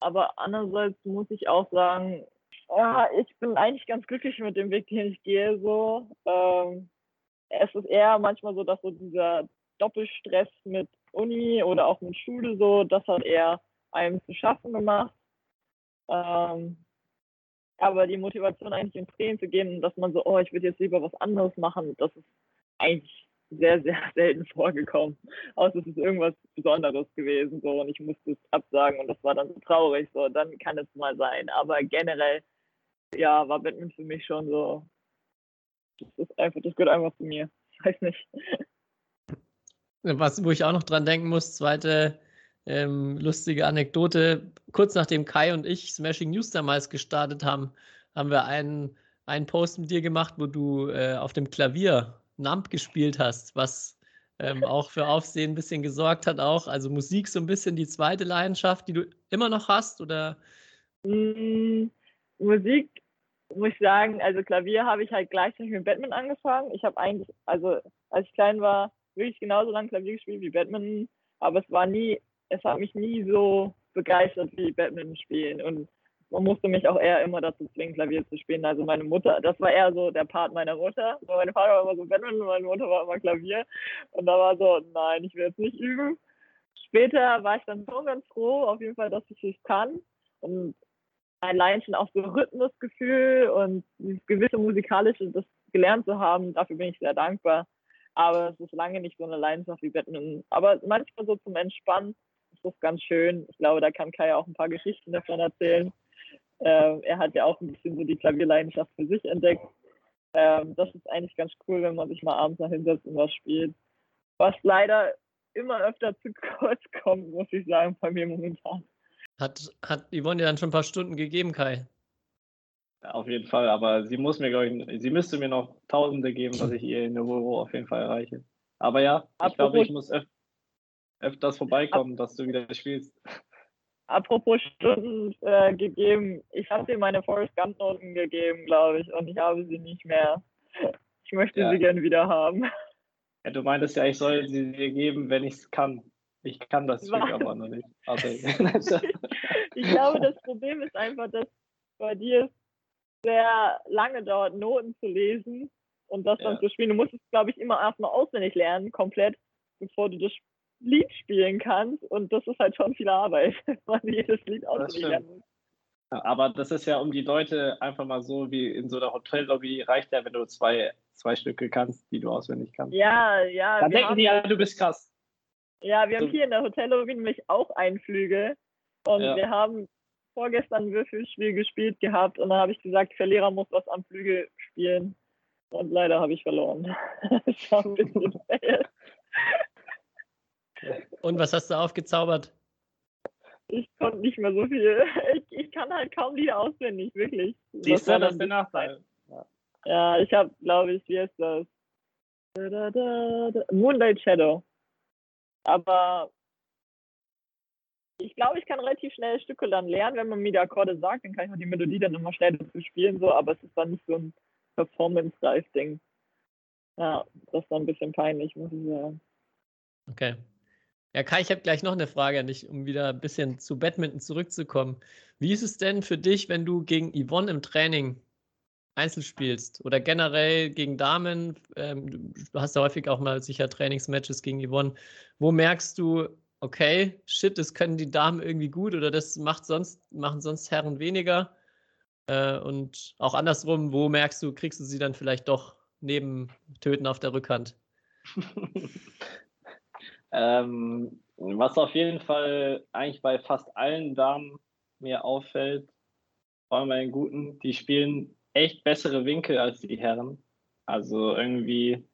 Aber andererseits muss ich auch sagen, ja, ich bin eigentlich ganz glücklich mit dem Weg, den ich gehe. So. Ähm, es ist eher manchmal so, dass so dieser Doppelstress mit Uni oder auch mit Schule so, das hat eher einem zu schaffen gemacht. Ähm, Aber die Motivation eigentlich ins Training zu gehen, dass man so, oh, ich würde jetzt lieber was anderes machen, das ist eigentlich sehr, sehr selten vorgekommen. Außer es ist irgendwas Besonderes gewesen so und ich musste es absagen und das war dann so traurig. So, dann kann es mal sein. Aber generell, ja, war Badminton für mich schon so. Das ist einfach, das gehört einfach zu mir. Ich weiß nicht. Was, wo ich auch noch dran denken muss, zweite ähm, lustige Anekdote. Kurz nachdem Kai und ich Smashing News damals gestartet haben, haben wir einen, einen Post mit dir gemacht, wo du äh, auf dem Klavier Nump gespielt hast, was ähm, auch für Aufsehen ein bisschen gesorgt hat, auch. Also Musik so ein bisschen die zweite Leidenschaft, die du immer noch hast, oder? Mm, Musik muss ich sagen, also Klavier habe ich halt gleichzeitig mit Batman angefangen. Ich habe eigentlich, also als ich klein war, wirklich genauso lange Klavier gespielt wie Batman, aber es war nie, es hat mich nie so begeistert wie Batman spielen und man musste mich auch eher immer dazu zwingen, Klavier zu spielen. Also meine Mutter, das war eher so der Part meiner Mutter. So, mein Vater war immer so Batman und meine Mutter war immer Klavier. Und da war so, nein, ich will jetzt nicht üben. Später war ich dann schon ganz froh, auf jeden Fall, dass ich es kann. Und allein schon auch so Rhythmusgefühl und dieses gewisse musikalische, das gelernt zu haben, dafür bin ich sehr dankbar. Aber es ist lange nicht so eine Leidenschaft wie Batman. Aber manchmal so zum Entspannen ist das ganz schön. Ich glaube, da kann Kai auch ein paar Geschichten davon erzählen. Ähm, er hat ja auch ein bisschen so die Klavierleidenschaft für sich entdeckt. Ähm, das ist eigentlich ganz cool, wenn man sich mal abends noch hinsetzt und was spielt. Was leider immer öfter zu kurz kommt, muss ich sagen, bei mir momentan. Hat, hat Yvonne dir dann schon ein paar Stunden gegeben, Kai? Ja, auf jeden Fall, aber sie muss mir, glaube ich, sie müsste mir noch Tausende geben, dass ich ihr in der Euro auf jeden Fall erreiche. Aber ja, ich glaube, ich muss öf öfters vorbeikommen, dass du wieder spielst. Apropos Stunden äh, gegeben, ich habe dir meine Forest Gump Noten gegeben, glaube ich, und ich habe sie nicht mehr. Ich möchte ja. sie gerne wieder haben. Ja, du meintest ja, ich soll sie dir geben, wenn ich es kann. Ich kann das Stück aber noch nicht. Also, ich glaube, das Problem ist einfach, dass bei dir es sehr lange dauert, Noten zu lesen und das dann ja. zu spielen. Du musst es, glaube ich, immer erstmal auswendig lernen, komplett, bevor du das Lied spielen kannst. Und das ist halt schon viel Arbeit, weil jedes Lied auswendig muss. Aber das ist ja um die Leute einfach mal so wie in so einer Hotellobby reicht ja, wenn du zwei, zwei Stücke kannst, die du auswendig kannst. Ja, ja. Dann denken die ja, du bist krass. Ja, wir so. haben hier in der Hotellobby nämlich auch Einflüge. Und ja. wir haben vorgestern ein Würfelspiel gespielt gehabt und dann habe ich gesagt, Verlierer muss was am Flügel spielen. Und leider habe ich verloren. das war ein bisschen fail. Und was hast du aufgezaubert? Ich konnte nicht mehr so viel. Ich, ich kann halt kaum Lieder auswendig, wirklich. Siehst du, das ist der Nachteil. Ja, ja ich habe, glaube ich, wie heißt das? Da, da, da, Moonlight Shadow. Aber ich glaube, ich kann relativ schnell Stücke dann lernen, wenn man mir die Akkorde sagt, dann kann ich auch die Melodie dann immer schnell dazu spielen, so, aber es ist dann nicht so ein Performance-Reif-Ding. Ja, das ist dann ein bisschen peinlich, muss ich sagen. Okay. Ja, Kai, ich habe gleich noch eine Frage an dich, um wieder ein bisschen zu Badminton zurückzukommen. Wie ist es denn für dich, wenn du gegen Yvonne im Training Einzel spielst oder generell gegen Damen? Ähm, du hast ja häufig auch mal sicher Trainingsmatches gegen Yvonne. Wo merkst du, okay, shit, das können die Damen irgendwie gut oder das macht sonst, machen sonst Herren weniger? Äh, und auch andersrum, wo merkst du, kriegst du sie dann vielleicht doch neben Töten auf der Rückhand? Ähm, was auf jeden Fall eigentlich bei fast allen Damen mir auffällt, vor allem bei den Guten, die spielen echt bessere Winkel als die Herren. Also irgendwie,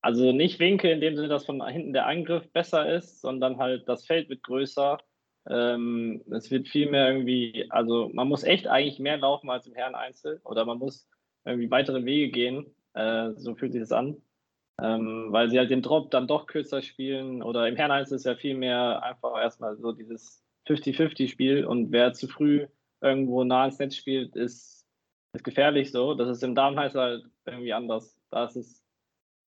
also nicht Winkel in dem Sinne, dass von hinten der Angriff besser ist, sondern halt das Feld wird größer. Ähm, es wird viel mehr irgendwie, also man muss echt eigentlich mehr laufen als im Herren Einzel oder man muss irgendwie weitere Wege gehen. Äh, so fühlt sich das an ähm, weil sie halt den Drop dann doch kürzer spielen. Oder im Herren ist es ja viel mehr einfach erstmal so dieses 50-50-Spiel und wer zu früh irgendwo nah ins Netz spielt, ist, ist gefährlich so. Das ist im Damenheißel halt irgendwie anders. Da ist es,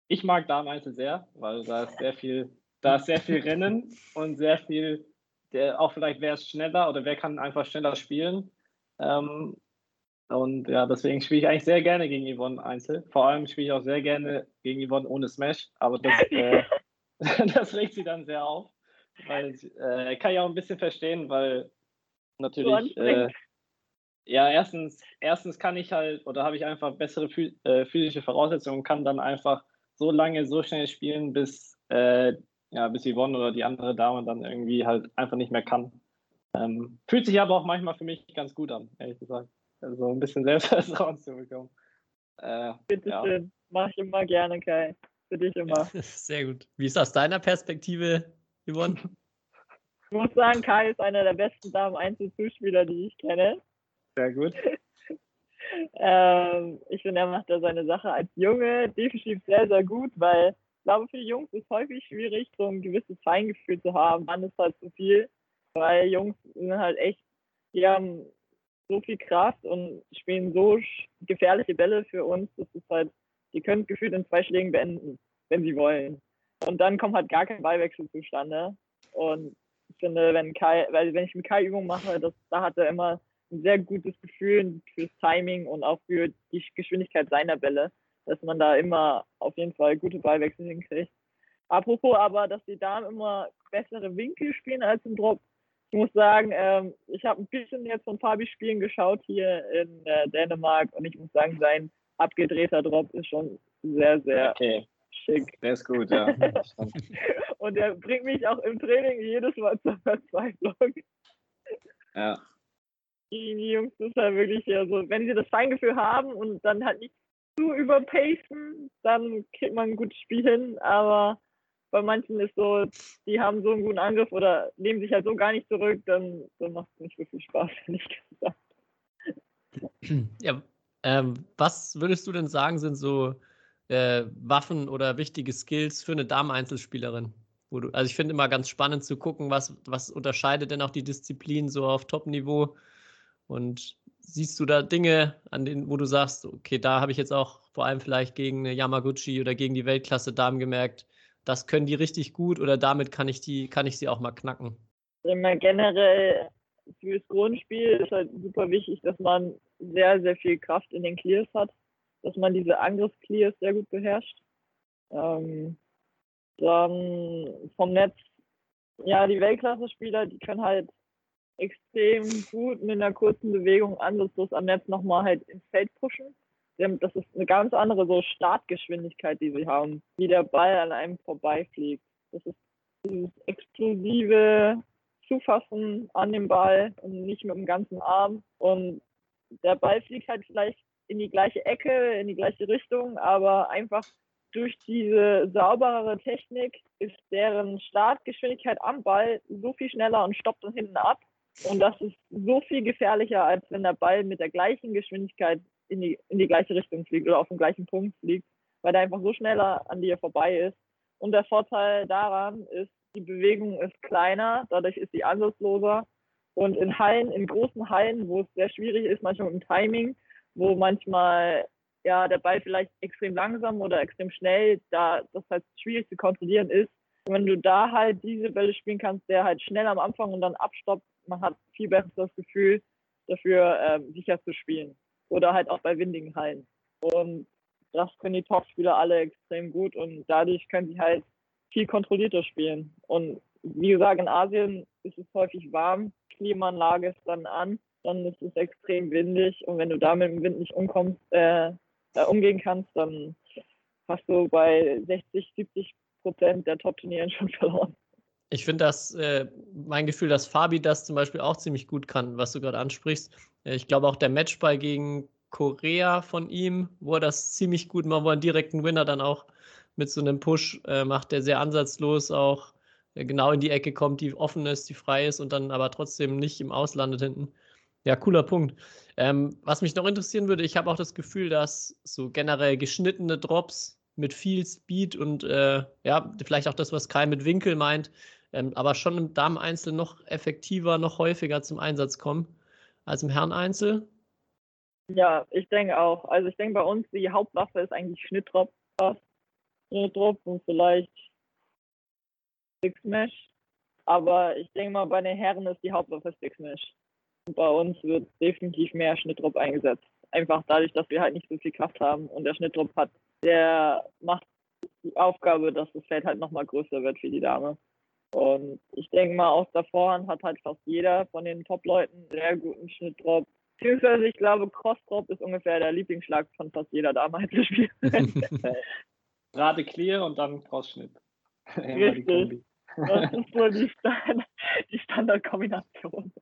ich mag Damenheißel sehr, weil da ist sehr viel, da ist sehr viel Rennen und sehr viel, der, auch vielleicht wer ist schneller oder wer kann einfach schneller spielen. Ähm, und ja, deswegen spiele ich eigentlich sehr gerne gegen Yvonne Einzel. Vor allem spiele ich auch sehr gerne gegen Yvonne ohne Smash, aber das, äh, das regt sie dann sehr auf. Weil äh, kann ich auch ein bisschen verstehen, weil natürlich, äh, Ja, erstens, erstens kann ich halt oder habe ich einfach bessere äh, physische Voraussetzungen und kann dann einfach so lange, so schnell spielen, bis, äh, ja, bis Yvonne oder die andere Dame dann irgendwie halt einfach nicht mehr kann. Ähm, fühlt sich aber auch manchmal für mich ganz gut an, ehrlich gesagt. Also ein bisschen Selbstvertrauen zu bekommen. Äh, Bitte ja. schön. Mach ich immer gerne, Kai. Für dich immer. Sehr gut. Wie ist aus deiner Perspektive, Yvonne? Ich muss sagen, Kai ist einer der besten Damen-Einzelzuspieler, die ich kenne. Sehr gut. Ähm, ich finde, er macht da seine Sache als Junge definitiv sehr, sehr gut, weil ich glaube, für die Jungs ist es häufig schwierig, so ein gewisses Feingefühl zu haben, wann ist halt zu viel, weil Jungs sind halt echt, die haben so viel Kraft und spielen so gefährliche Bälle für uns, das ist halt, die können gefühlt in zwei Schlägen beenden, wenn sie wollen. Und dann kommt halt gar kein Ballwechsel zustande. Und ich finde, wenn Kai, weil wenn ich mit Kai Übungen mache, das, da hat er immer ein sehr gutes Gefühl fürs Timing und auch für die Geschwindigkeit seiner Bälle, dass man da immer auf jeden Fall gute Ballwechsel hinkriegt. Apropos aber, dass die Damen immer bessere Winkel spielen als im Drop. Ich muss sagen, ähm, ich habe ein bisschen jetzt von Fabi Spielen geschaut hier in äh, Dänemark und ich muss sagen, sein abgedrehter Drop ist schon sehr, sehr Okay, schick. der ist gut, ja. Und er bringt mich auch im Training jedes Mal zur Verzweiflung. ja. die Jungs ist halt wirklich ja so, wenn sie das Feingefühl haben und dann halt nicht zu überpacen, dann kriegt man ein gutes Spiel hin, aber bei manchen ist so, die haben so einen guten Angriff oder nehmen sich halt so gar nicht zurück, dann, dann macht es nicht viel Spaß, ehrlich gesagt. Ja, ähm, was würdest du denn sagen, sind so äh, Waffen oder wichtige Skills für eine Damen-Einzelspielerin? Du, also ich finde immer ganz spannend zu gucken, was, was unterscheidet denn auch die Disziplin so auf Top-Niveau? Und siehst du da Dinge, an denen, wo du sagst, okay, da habe ich jetzt auch vor allem vielleicht gegen eine Yamaguchi oder gegen die Weltklasse-Damen gemerkt, das können die richtig gut oder damit kann ich die, kann ich sie auch mal knacken. Immer generell fürs Grundspiel ist halt super wichtig, dass man sehr, sehr viel Kraft in den Clears hat, dass man diese Angriffsclears sehr gut beherrscht. Ähm, dann vom Netz, ja, die Weltklasse-Spieler, die können halt extrem gut mit einer kurzen Bewegung ansatzlos am Netz nochmal halt ins Feld pushen. Das ist eine ganz andere so Startgeschwindigkeit, die sie haben, wie der Ball an einem vorbeifliegt. Das ist dieses explosive Zufassen an den Ball und nicht mit dem ganzen Arm. Und der Ball fliegt halt vielleicht in die gleiche Ecke, in die gleiche Richtung, aber einfach durch diese sauberere Technik ist deren Startgeschwindigkeit am Ball so viel schneller und stoppt dann hinten ab. Und das ist so viel gefährlicher, als wenn der Ball mit der gleichen Geschwindigkeit in die, in die gleiche Richtung fliegt oder auf dem gleichen Punkt fliegt, weil der einfach so schneller an dir vorbei ist. Und der Vorteil daran ist, die Bewegung ist kleiner, dadurch ist sie ansatzloser. Und in Hallen, in großen Hallen, wo es sehr schwierig ist, manchmal mit dem Timing, wo manchmal ja der Ball vielleicht extrem langsam oder extrem schnell, da das halt schwierig zu kontrollieren ist. Und wenn du da halt diese Bälle spielen kannst, der halt schnell am Anfang und dann abstoppt, man hat viel besseres Gefühl dafür, ähm, sicher zu spielen. Oder halt auch bei windigen Hallen. Und das können die Topspieler alle extrem gut und dadurch können sie halt viel kontrollierter spielen. Und wie gesagt, in Asien ist es häufig warm, Klimaanlage ist dann an, dann ist es extrem windig und wenn du da mit dem Wind nicht umkommst, äh, umgehen kannst, dann hast du bei 60, 70 Prozent der Top-Turnieren schon verloren. Ich finde das, äh, mein Gefühl, dass Fabi das zum Beispiel auch ziemlich gut kann, was du gerade ansprichst. Äh, ich glaube auch der Matchball gegen Korea von ihm, wo er das ziemlich gut macht, wo er einen direkten Winner dann auch mit so einem Push äh, macht, der sehr ansatzlos auch äh, genau in die Ecke kommt, die offen ist, die frei ist und dann aber trotzdem nicht im Auslandet hinten. Ja, cooler Punkt. Ähm, was mich noch interessieren würde, ich habe auch das Gefühl, dass so generell geschnittene Drops mit viel Speed und äh, ja, vielleicht auch das, was Kai mit Winkel meint, ähm, aber schon im Dameneinzel noch effektiver, noch häufiger zum Einsatz kommen als im Herreneinzel. Ja, ich denke auch. Also ich denke bei uns, die Hauptwaffe ist eigentlich Schnittdrop fast. Schnittdrop und vielleicht Six Mesh. Aber ich denke mal, bei den Herren ist die Hauptwaffe Six Mesh. Und bei uns wird definitiv mehr Schnittdrop eingesetzt. Einfach dadurch, dass wir halt nicht so viel Kraft haben und der Schnittdrop hat, der macht die Aufgabe, dass das Feld halt nochmal größer wird für die Dame. Und ich denke mal, aus der Vorhand hat halt fast jeder von den Top-Leuten sehr guten Schnittdrop. Beziehungsweise ich glaube, Cross-Drop ist ungefähr der Lieblingsschlag von fast jeder Dame zu spielen. Gerade clear und dann Crossschnitt. Richtig. Das ist so die, Stand die Standardkombination.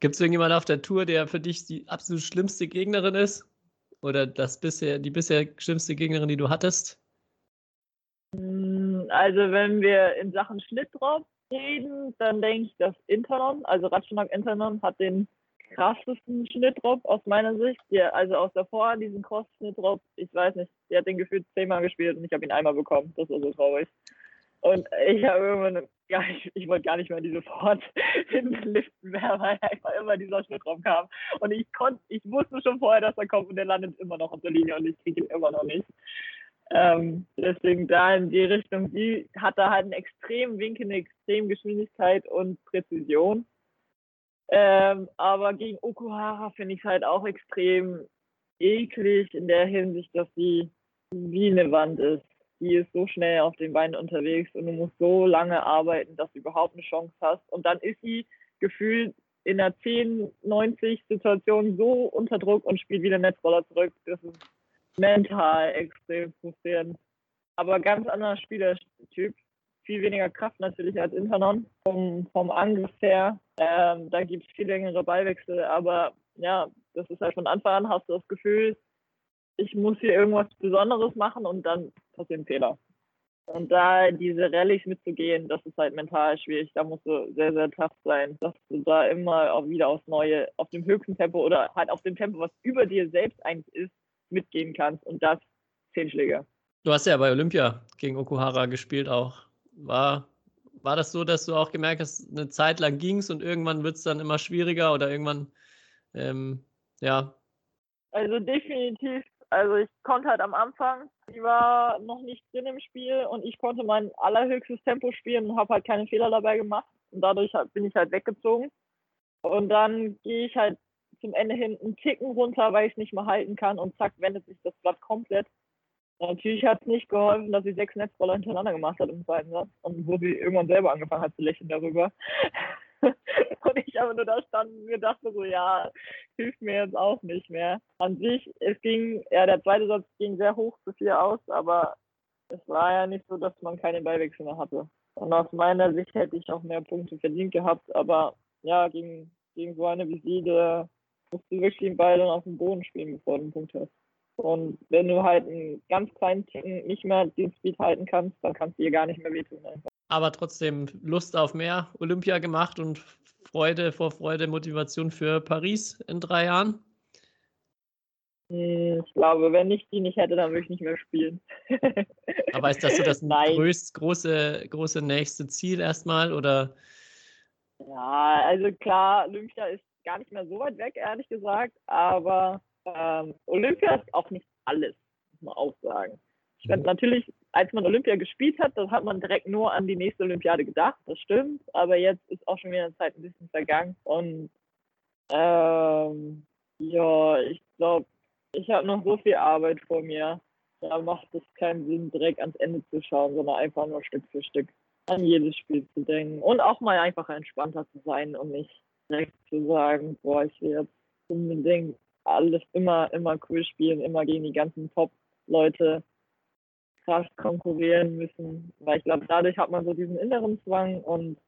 Gibt es irgendjemanden auf der Tour, der für dich die absolut schlimmste Gegnerin ist? Oder das bisher, die bisher schlimmste Gegnerin, die du hattest? Mm, Also wenn wir in Sachen Schnittdrop reden, dann denke ich, dass Internon, also Ratschlag Internon, hat den krassesten Schnittdrop aus meiner Sicht. Der, also aus davor, diesen Cross-Schnittdrop, ich weiß nicht, der hat den gefühlt zehnmal gespielt und ich habe ihn einmal bekommen. Das war so traurig. Und ich habe irgendwann, ja, ich, ich wollte gar nicht mehr diese Fort in den Liften mehr, weil einfach immer dieser Schnittraum kam. Und ich konnte, ich wusste schon vorher, dass er kommt und der landet immer noch auf der Linie und ich kriege ihn immer noch nicht. Ähm, deswegen da in die Richtung, die hat da halt einen extremen Winkel, eine extreme Geschwindigkeit und Präzision. Ähm, aber gegen Okuhara finde ich es halt auch extrem eklig in der Hinsicht, dass sie wie eine Wand ist. Die ist so schnell auf den Beinen unterwegs und du musst so lange arbeiten, dass du überhaupt eine Chance hast. Und dann ist sie gefühlt in einer 10-90-Situation so unter Druck und spielt wieder Netzroller zurück. Das ist mental extrem frustrierend. Aber ganz anderer Spielertyp. Viel weniger Kraft natürlich als Internon vom, vom Angriff her. Ähm, da gibt es viel längere Ballwechsel, aber ja, das ist halt von Anfang an hast du das Gefühl, ich muss hier irgendwas Besonderes machen und dann passieren Fehler. Und da diese Rallyes mitzugehen, das ist halt mental schwierig. Da musst du sehr, sehr tough sein, dass du da immer auch wieder aufs Neue, auf dem höchsten Tempo oder halt auf dem Tempo, was über dir selbst eigentlich ist, mitgehen kannst. Und das zehn Schläge. Du hast ja bei Olympia gegen Okuhara gespielt auch. War, war das so, dass du auch gemerkt hast, eine Zeit lang ging es und irgendwann wird es dann immer schwieriger oder irgendwann, ähm, ja, Also definitiv. Also ich konnte halt am Anfang, ich war noch nicht drin im Spiel und ich konnte mein allerhöchstes Tempo spielen und habe halt keine Fehler dabei gemacht. Und dadurch halt- bin ich halt weggezogen. Und dann gehe ich halt zum Ende hin einen Ticken runter, weil ich es nicht mehr halten kann und zack, wendet sich das Blatt komplett. Natürlich hat es nicht geholfen, dass sie sechs Netzroller hintereinander gemacht hat im zweiten Satz und wo sie irgendwann selber angefangen hat zu lächeln darüber. und ich aber nur da stand und mir dachte so, ja, hilft mir jetzt auch nicht mehr. An sich, es ging, ja, der zweite Satz ging sehr hoch zu vier aus, aber es war ja nicht so, dass man keine Ballwechsel mehr hatte. Und aus meiner Sicht hätte ich auch mehr Punkte verdient gehabt, aber ja, gegen, gegen so eine da musst du wirklich den Ball dann auf dem Boden spielen, bevor du einen Punkt hast. Und wenn du halt einen ganz kleinen Ticken nicht mehr den Speed halten kannst, dann kannst du ihr gar nicht mehr wehtun. Einfach. aber trotzdem Lust auf mehr Olympia gemacht und Freude vor Freude, Motivation für Paris in drei Jahren. Hm, Ich glaube, wenn ich die nicht hätte, dann würde ich nicht mehr spielen. Aber ist das so das größt, große, große nächste Ziel erstmal oder Ja, also klar, Olympia ist gar nicht mehr so weit weg, ehrlich gesagt, aber ähm, Olympia ist auch nicht alles, muss man auch sagen. Ich finde natürlich, als man Olympia gespielt hat, dann hat man direkt nur an die nächste Olympiade gedacht, das stimmt, aber jetzt ist auch schon wieder eine Zeit ein bisschen vergangen und ähm, ja, ich glaube, ich habe noch so viel Arbeit vor mir. Da macht es keinen Sinn, direkt ans Ende zu schauen, sondern einfach nur Stück für Stück an jedes Spiel zu denken und auch mal einfach entspannter zu sein und nicht direkt zu sagen, boah, ich will jetzt unbedingt alles immer, immer cool spielen, immer gegen die ganzen Top-Leute krass konkurrieren müssen, weil ich glaube, dadurch hat man so diesen inneren Zwang und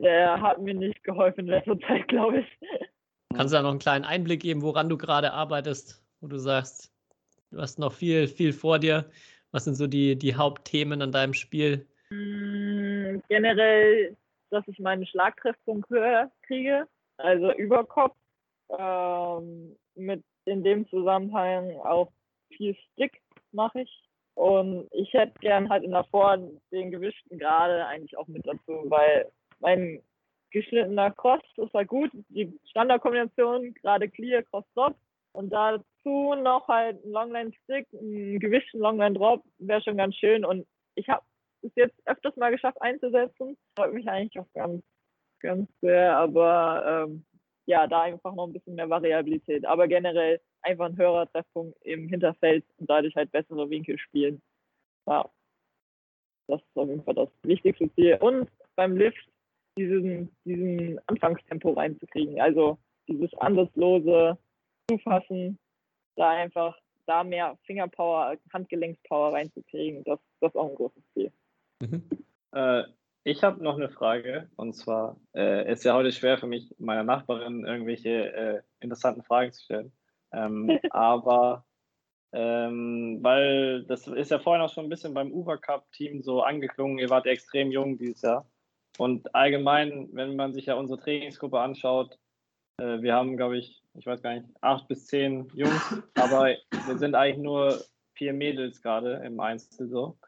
der hat mir nicht geholfen in letzter Zeit, glaube ich. kannst du da noch einen kleinen Einblick geben, woran du gerade arbeitest, wo du sagst, du hast noch viel, viel vor dir. Was sind so die, die Hauptthemen an deinem Spiel? Mm, Generell, dass ich meinen Schlagtreffpunkt höher kriege, also über Kopf. Ähm, mit in dem Zusammenhang auch viel Stick mache ich. Und ich hätte gern halt in der Vor den gewischten gerade eigentlich auch mit dazu, weil mein geschnittener Cross ist halt gut, die Standardkombination, gerade Clear, Cross Drop. Und dazu noch halt ein Longline Stick, einen gewischten Longline Drop wäre schon ganz schön. Und ich habe es jetzt öfters mal geschafft einzusetzen. Freut mich eigentlich auch ganz, ganz sehr. Aber ähm, ja, da einfach noch ein bisschen mehr Variabilität. Aber generell einfach ein höherer Treffpunkt im Hinterfeld und dadurch halt bessere Winkel spielen. Ja, das ist auf jeden Fall das wichtigste Ziel. Und beim Lift diesen, diesen Anfangstempo reinzukriegen. Also dieses anlasslose Zufassen, da einfach da mehr Fingerpower, Handgelenkspower reinzukriegen, das, das ist auch ein großes Ziel. Mhm. Äh, ich habe noch eine Frage und zwar äh, ist ja heute schwer für mich, meiner Nachbarin irgendwelche äh, interessanten Fragen zu stellen. Ähm, aber ähm, weil das ist ja vorhin auch schon ein bisschen beim Uber Cup Team so angeklungen, ihr wart extrem jung dieses Jahr. Und allgemein, wenn man sich ja unsere Trainingsgruppe anschaut, äh, wir haben, glaube ich, ich weiß gar nicht, acht bis zehn Jungs, aber wir sind eigentlich nur vier Mädels gerade im Einzel so.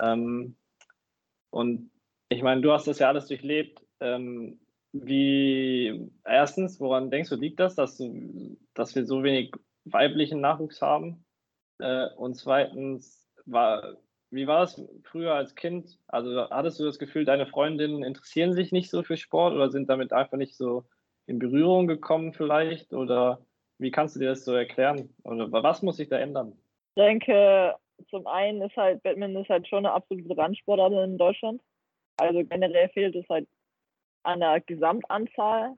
Ähm, und ich meine, du hast das ja alles durchlebt. Ähm, wie erstens, woran denkst du, liegt das, dass, du, dass wir so wenig weiblichen Nachwuchs haben? Äh, und zweitens, war, wie war es früher als Kind? Also hattest du das Gefühl, deine Freundinnen interessieren sich nicht so für Sport oder sind damit einfach nicht so in Berührung gekommen vielleicht? Oder wie kannst du dir das so erklären? Oder was muss sich da ändern? Ich denke, zum einen ist halt Badminton ist halt schon eine absolute Randsportart in Deutschland. Also generell fehlt es halt an der Gesamtanzahl.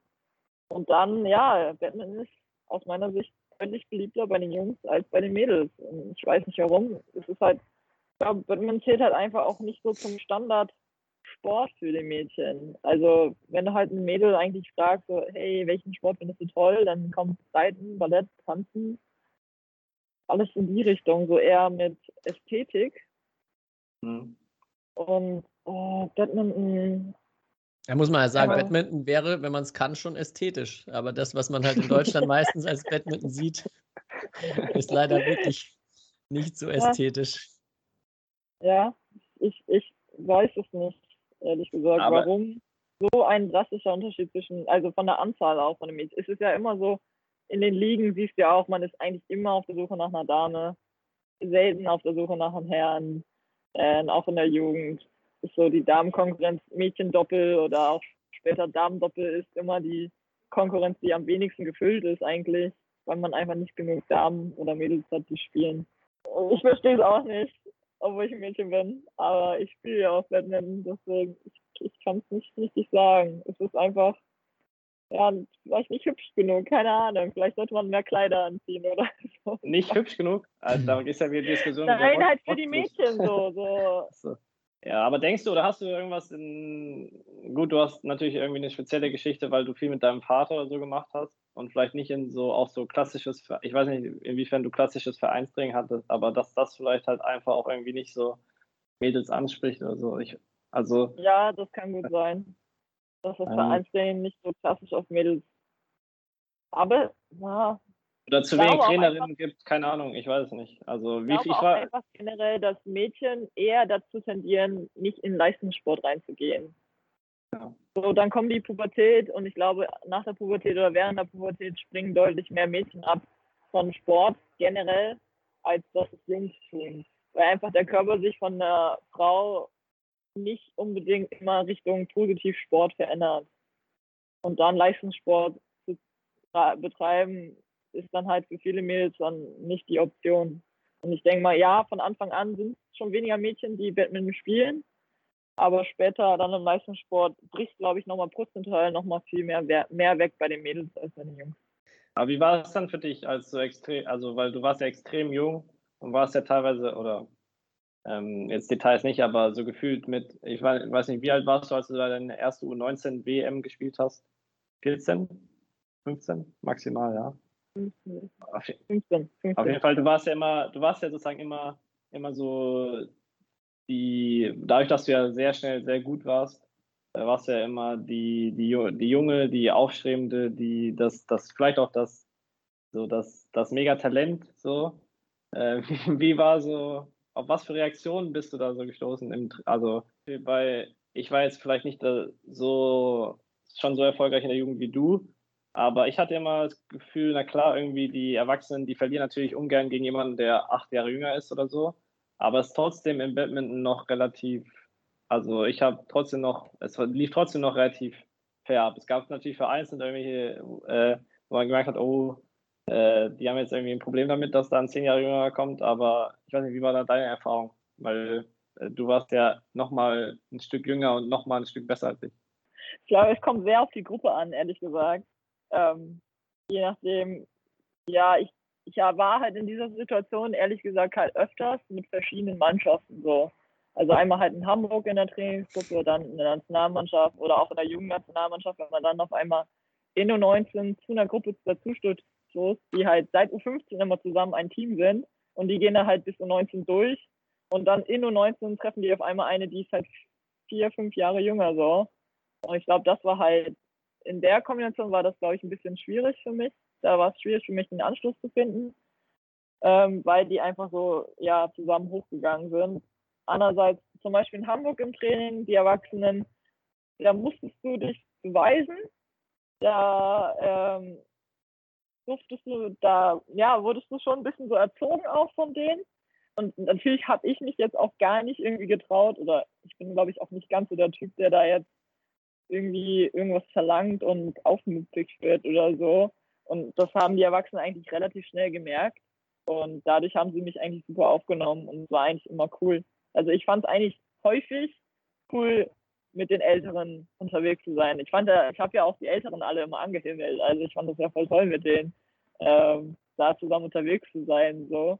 Und dann, ja, Badminton ist aus meiner Sicht deutlich beliebter bei den Jungs als bei den Mädels. Und ich weiß nicht warum. Es ist halt, ich glaube, Badminton zählt halt einfach auch nicht so zum Standardsport für die Mädchen. Also, wenn du halt ein Mädel eigentlich fragst, so, hey, welchen Sport findest du toll, dann kommt Reiten, Ballett, Tanzen, alles in die Richtung, so eher mit Ästhetik. Mhm. Und oh, Badminton da muss man ja sagen, aber Badminton wäre, wenn man es kann, schon ästhetisch. Aber das, was man halt in Deutschland meistens als Badminton sieht, ist leider wirklich nicht so ästhetisch. Ja, ich, ich weiß es nicht, ehrlich gesagt, aber warum so ein drastischer Unterschied zwischen, also von der Anzahl auch von den Mädchen. Es ist ja immer so, in den Ligen siehst du ja auch, man ist eigentlich immer auf der Suche nach einer Dame, selten auf der Suche nach einem Herrn, äh, auch in der Jugend ist so die Damenkonkurrenz Mädchendoppel oder auch später Damendoppel ist immer die Konkurrenz, die am wenigsten gefüllt ist eigentlich, weil man einfach nicht genug Damen oder Mädels hat, die spielen. Ich verstehe es auch nicht, obwohl ich ein Mädchen bin, aber ich spiele ja auch Badminton, deswegen ich, ich kann es nicht richtig sagen. Es ist einfach ja, vielleicht nicht hübsch genug, keine Ahnung. Vielleicht sollte man mehr Kleider anziehen oder so. Nicht hübsch genug? Also da ist ja wieder Diskussion. Nein, halt für die Mädchen so. so. so. Ja, aber denkst du oder hast du irgendwas in. Gut, du hast natürlich irgendwie eine spezielle Geschichte, weil du viel mit deinem Vater oder so gemacht hast und vielleicht nicht in so auch so klassisches, ich weiß nicht, inwiefern du klassisches Vereinstraining hattest, aber dass das vielleicht halt einfach auch irgendwie nicht so Mädels anspricht oder so. Ich, also. Ja, das kann gut sein. Dass das ähm, Vereinstraining nicht so klassisch auf Mädels. Aber, ja, oder zu wenig Trainerinnen gibt, keine Ahnung, ich weiß es nicht. Also wie viel ich war einfach generell, dass Mädchen eher dazu tendieren, nicht in Leistungssport reinzugehen. Ja. So, dann kommt die Pubertät und ich glaube, nach der Pubertät oder während der Pubertät springen deutlich mehr Mädchen ab von Sport generell, als dass es Jungs tun. Weil einfach der Körper sich von der Frau nicht unbedingt immer Richtung Positivsport verändert. Und dann Leistungssport zu betreiben, ist dann halt für viele Mädels dann nicht die Option. Und ich denke mal, ja, von Anfang an sind es schon weniger Mädchen, die Badminton spielen. Aber später dann im Leistungssport bricht, glaube ich, nochmal prozentual nochmal viel mehr, mehr weg bei den Mädels als bei den Jungs. Aber wie war es dann für dich als so extrem, also weil du warst ja extrem jung und warst ja teilweise, oder ähm, jetzt Details nicht, aber so gefühlt mit, ich weiß nicht, wie alt warst du, als du deine erste U19 WM gespielt hast? 14? 15? Maximal, ja. 15. Auf, 15, 15. Auf jeden Fall, du warst ja immer, du warst ja sozusagen immer, immer so die, dadurch, dass du ja sehr schnell sehr gut warst, da warst du ja immer die, die, die junge, die aufstrebende, die das, das vielleicht auch das, so das, das Megatalent so. Äh, wie, wie, war so, auf was für Reaktionen bist du da so gestoßen? Im, also bei, ich war jetzt vielleicht nicht so schon so erfolgreich in der Jugend wie du, aber ich hatte immer das Gefühl, na klar, irgendwie die Erwachsenen, die verlieren natürlich ungern gegen jemanden, der acht Jahre jünger ist oder so. Aber es ist trotzdem im Badminton noch relativ, also ich habe trotzdem noch, es lief trotzdem noch relativ fair ab. Es gab natürlich vereinzelt irgendwelche, äh, wo man gemerkt hat, oh, äh, die haben jetzt irgendwie ein Problem damit, dass da ein zehn Jahre jünger kommt. Aber ich weiß nicht, wie war da deine Erfahrung? Weil äh, du warst ja nochmal ein Stück jünger und nochmal ein Stück besser als ich. Ich glaube, es kommt sehr auf die Gruppe an, ehrlich gesagt. Ähm, je nachdem, ja, ich, ich war halt in dieser Situation ehrlich gesagt halt öfters mit verschiedenen Mannschaften so. Also einmal halt in Hamburg in der Trainingsgruppe, dann in der Nationalmannschaft oder auch in der Jugendnationalmannschaft, wenn man dann auf einmal in U19 zu einer Gruppe dazu stößt, die halt seit U15 immer zusammen ein Team sind und die gehen da halt bis U19 durch und dann in U19 treffen die auf einmal eine, die ist halt vier, fünf Jahre jünger so. Und ich glaube, das war halt, in der Kombination war das, glaube ich, ein bisschen schwierig für mich. Da war es schwierig für mich, den Anschluss zu finden, ähm, weil die einfach so, ja, zusammen hochgegangen sind. Andererseits, zum Beispiel in Hamburg im Training, die Erwachsenen, da musstest du dich beweisen. Da ähm, durftest du, da, ja, wurdest du schon ein bisschen so erzogen auch von denen. Und natürlich habe ich mich jetzt auch gar nicht irgendwie getraut oder ich bin, glaube ich, auch nicht ganz so der Typ, der da jetzt irgendwie irgendwas verlangt und aufmüpfig wird oder so. Und das haben die Erwachsenen eigentlich relativ schnell gemerkt. Und dadurch haben sie mich eigentlich super aufgenommen und es war eigentlich immer cool. Also ich fand es eigentlich häufig cool, mit den Älteren unterwegs zu sein. Ich fand ich habe ja auch die Älteren alle immer angehimmelt. Also ich fand das ja voll toll, mit denen ähm, da zusammen unterwegs zu sein. So.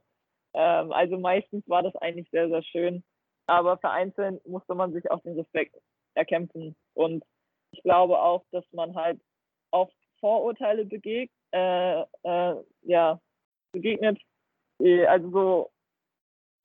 Ähm, also meistens war das eigentlich sehr, sehr schön. Aber vereinzelt musste man sich auch den Respekt erkämpfen. Und ich glaube auch, dass man halt auf Vorurteile begegnet, äh, äh, ja, begegnet. Also so,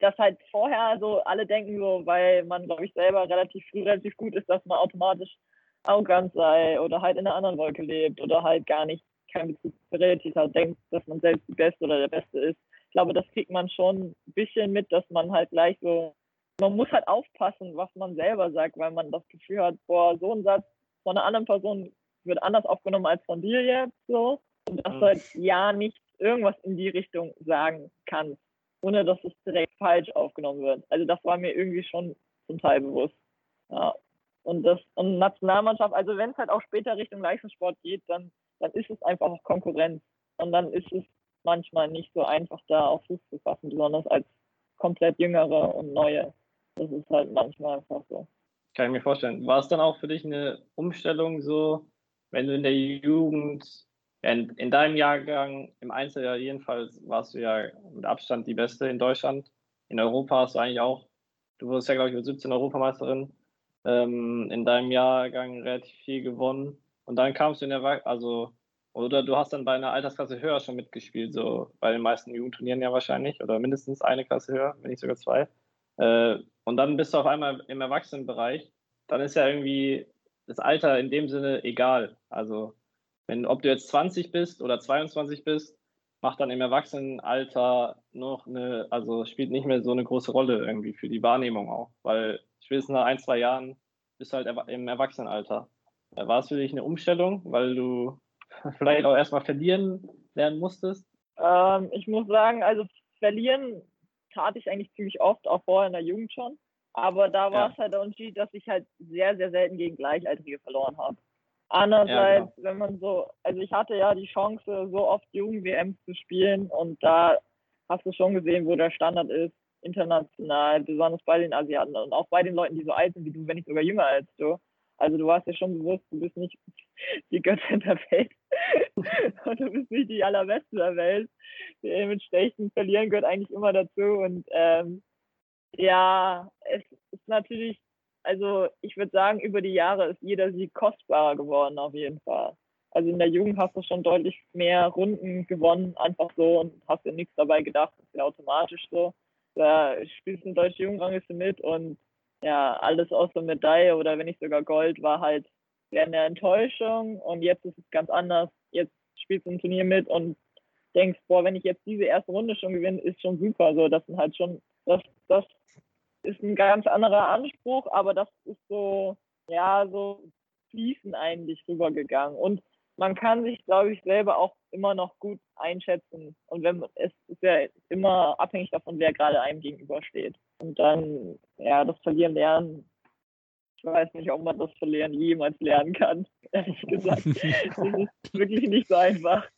dass halt vorher so alle denken so, weil man, glaube ich, selber relativ früh relativ gut ist, dass man automatisch arrogant sei oder halt in einer anderen Wolke lebt oder halt gar nicht kein Bezug zur Realität hat, denkt, dass man selbst die Beste oder der Beste ist ich glaube, das kriegt man schon ein bisschen mit, dass man halt gleich so, man muss halt aufpassen, was man selber sagt, weil man das Gefühl hat, boah, so ein Satz von einer anderen Person wird anders aufgenommen als von dir jetzt so. Und dass mhm. du halt ja nicht irgendwas in die Richtung sagen kannst, ohne dass es direkt falsch aufgenommen wird. Also das war mir irgendwie schon zum Teil bewusst. Ja. Und das und Nationalmannschaft, also wenn es halt auch später Richtung Leistungssport geht, dann, dann ist es einfach auch Konkurrenz. Und dann ist es manchmal nicht so einfach da auf Fuß zu fassen, besonders als komplett jüngere und neue. Das ist halt manchmal einfach so. Kann ich mir vorstellen. War es dann auch für dich eine Umstellung so, wenn du in der Jugend, in, in deinem Jahrgang, im Einzeljahr jedenfalls, warst du ja mit Abstand die Beste in Deutschland. In Europa hast du eigentlich auch, du wurdest ja, glaube ich, mit 17 Europameisterin, ähm, in deinem Jahrgang relativ viel gewonnen. Und dann kamst du in der, also oder du hast dann bei einer Altersklasse höher schon mitgespielt, so bei den meisten Jugendturnieren ja wahrscheinlich, oder mindestens eine Klasse höher, wenn nicht sogar zwei. Äh, und dann bist du auf einmal im Erwachsenenbereich. Dann ist ja irgendwie das Alter in dem Sinne egal. Also, wenn, ob du jetzt 20 bist oder 22 bist, macht dann im Erwachsenenalter noch eine, also spielt nicht mehr so eine große Rolle irgendwie für die Wahrnehmung auch, weil spätestens nach ein, zwei Jahren bist du halt im Erwachsenenalter. War es für dich eine Umstellung, weil du vielleicht auch erstmal verlieren lernen musstest? Ähm, ich muss sagen, also verlieren tat ich eigentlich ziemlich oft, auch vorher in der Jugend schon. Aber da war ja. es halt der Unterschied, dass ich halt sehr, sehr selten gegen Gleichaltrige verloren habe. Andererseits, ja, genau. wenn man so, also ich hatte ja die Chance, so oft Jugend-WMs zu spielen und da hast du schon gesehen, wo der Standard ist, international, besonders bei den Asiaten und auch bei den Leuten, die so alt sind wie du, wenn nicht sogar jünger als du. Also du warst ja schon bewusst, du bist nicht die Göttin der Welt und du bist nicht die allerbeste der Welt. Dementsprechend verlieren gehört eigentlich immer dazu und ähm, ja, es ist natürlich, also ich würde sagen, über die Jahre ist jeder Sieg kostbarer geworden auf jeden Fall. Also in der Jugend hast du schon deutlich mehr Runden gewonnen, einfach so und hast dir nichts dabei gedacht, das ist ja automatisch so. Da spielst du eine deutsche Jugendrangliste mit und ja, alles außer Medaille oder wenn nicht sogar Gold war halt eine Enttäuschung und jetzt ist es ganz anders. Jetzt spielst du ein Turnier mit und denkst, boah, wenn ich jetzt diese erste Runde schon gewinne, ist schon super. So, das sind halt schon, das, das ist ein ganz anderer Anspruch, aber das ist so, ja, so fließend eigentlich rübergegangen. Und man kann sich, glaube ich, selber auch immer noch gut einschätzen. Und wenn es ist ja immer abhängig davon, wer gerade einem gegenübersteht. Und dann, ja, das Verlieren lernen. Ich weiß nicht, ob man das Verlieren jemals lernen kann, ehrlich gesagt. das ist wirklich nicht so einfach.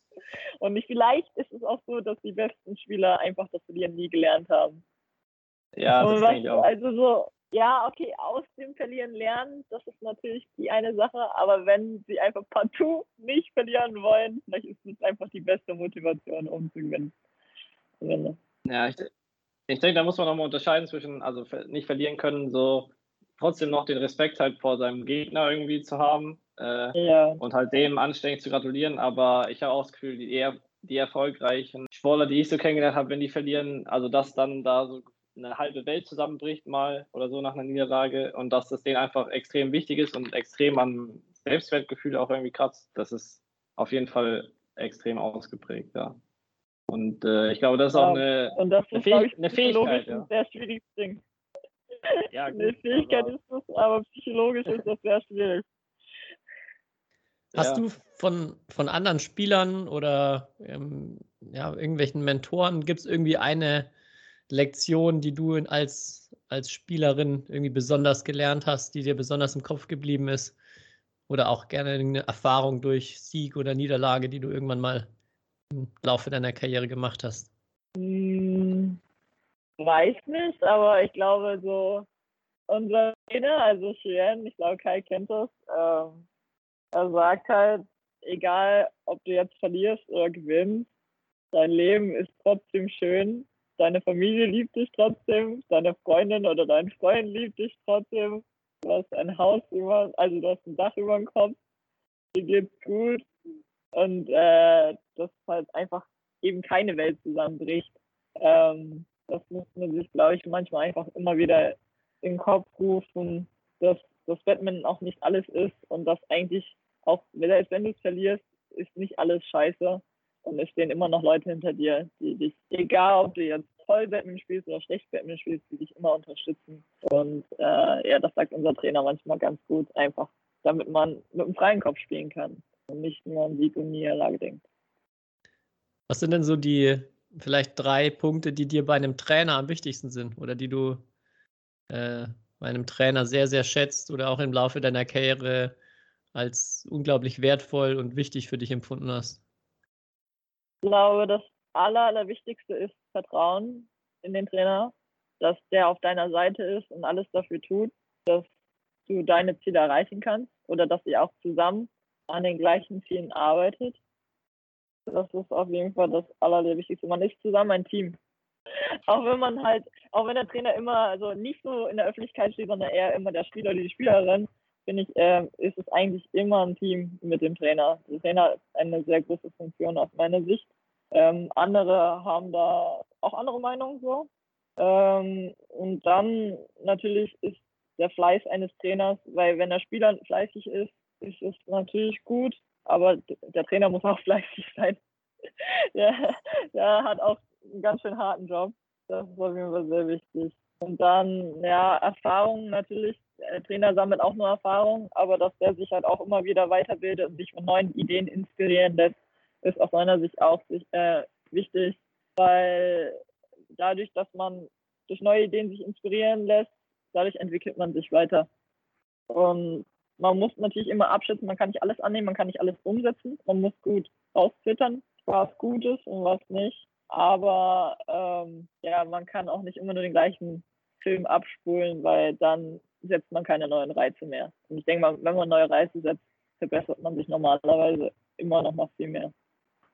Und nicht, vielleicht ist es auch so, dass die besten Spieler einfach das Verlieren nie gelernt haben. Ja, das was, denke ich auch. Also so, ja, okay, aus dem Verlieren lernen, das ist natürlich die eine Sache, aber wenn sie einfach partout nicht verlieren wollen, vielleicht ist das einfach die beste Motivation, um zu gewinnen. Ja, ich, ich denke, da muss man nochmal unterscheiden zwischen, also nicht verlieren können, so trotzdem noch den Respekt halt vor seinem Gegner irgendwie zu haben äh, ja. und halt dem anständig zu gratulieren, aber ich habe auch das Gefühl, die eher die erfolgreichen Sportler, die ich so kennengelernt habe, wenn die verlieren, also dass dann da so eine halbe Welt zusammenbricht mal oder so nach einer Niederlage und dass das denen einfach extrem wichtig ist und extrem am Selbstwertgefühl auch irgendwie kratzt, das ist auf jeden Fall extrem ausgeprägt, ja. Und äh, ich glaube, das ist auch eine, und das ist, eine, Fäh ich, eine Fähigkeit. Ja. Ein sehr schwieriges Ding. Ja, gut, eine Fähigkeit aber... ist es, aber psychologisch ist das sehr schwierig. Hast ja. du von, von anderen Spielern oder ähm, ja, irgendwelchen Mentoren, gibt es irgendwie eine Lektion, die du als, als Spielerin irgendwie besonders gelernt hast, die dir besonders im Kopf geblieben ist? Oder auch gerne eine Erfahrung durch Sieg oder Niederlage, die du irgendwann mal im Laufe deiner Karriere gemacht hast? Hm, weiß nicht, aber ich glaube so unser Trainer, also Chien, ich glaube Kai kennt das, ähm, er sagt halt, egal ob du jetzt verlierst oder gewinnst, dein Leben ist trotzdem schön, deine Familie liebt dich trotzdem, deine Freundin oder dein Freund liebt dich trotzdem, du hast ein Haus über, also du hast ein Dach über dem Kopf, dir geht's gut. Und äh, dass halt einfach eben keine Welt zusammenbricht. Ähm, das muss man sich, glaube ich, manchmal einfach immer wieder in den Kopf rufen, dass das Batman auch nicht alles ist und dass eigentlich auch, selbst wenn du es verlierst, ist nicht alles scheiße. Und es stehen immer noch Leute hinter dir, die dich, egal ob du jetzt toll Batman spielst oder schlecht Batman spielst, die dich immer unterstützen. Und äh, ja, das sagt unser Trainer manchmal ganz gut, einfach damit man mit einem freien Kopf spielen kann und nicht nur an Sieg und Niederlage denkt. Was sind denn so die vielleicht drei Punkte, die dir bei einem Trainer am wichtigsten sind oder die du äh, bei einem Trainer sehr, sehr schätzt oder auch im Laufe deiner Karriere als unglaublich wertvoll und wichtig für dich empfunden hast? Ich glaube, das Aller, Allerwichtigste ist Vertrauen in den Trainer, dass der auf deiner Seite ist und alles dafür tut, dass du deine Ziele erreichen kannst oder dass ihr auch zusammen an den gleichen Zielen arbeitet. Das ist auf jeden Fall das Allerwichtigste. Man ist zusammen ein Team. Auch wenn man halt, auch wenn der Trainer immer, also nicht so in der Öffentlichkeit steht, sondern eher immer der Spieler oder die Spielerin, finde ich, äh, ist es eigentlich immer ein Team mit dem Trainer. Der Trainer hat eine sehr große Funktion aus meiner Sicht. Ähm, andere haben da auch andere Meinungen so. Ähm, und dann natürlich ist der Fleiß eines Trainers, weil wenn der Spieler fleißig ist, ist es natürlich gut, aber der Trainer muss auch fleißig sein. der, der hat auch einen ganz schön harten Job. Das ist auf jeden Fall sehr wichtig. Und dann, ja, Erfahrung natürlich. Der Trainer sammelt auch nur Erfahrung, aber dass der sich halt auch immer wieder weiterbildet und sich von neuen Ideen inspirieren lässt, ist aus meiner Sicht auch äh, wichtig, weil dadurch, dass man durch neue Ideen sich inspirieren lässt, dadurch entwickelt man sich weiter. Und man muss natürlich immer abschätzen, man kann nicht alles annehmen, man kann nicht alles umsetzen, man muss gut rauszittern, was gut ist und was nicht. Aber ähm, ja, man kann auch nicht immer nur den gleichen Film abspulen, weil dann setzt man keine neuen Reize mehr. Und ich denke mal, wenn man neue Reize setzt, verbessert man sich normalerweise immer noch mal viel mehr.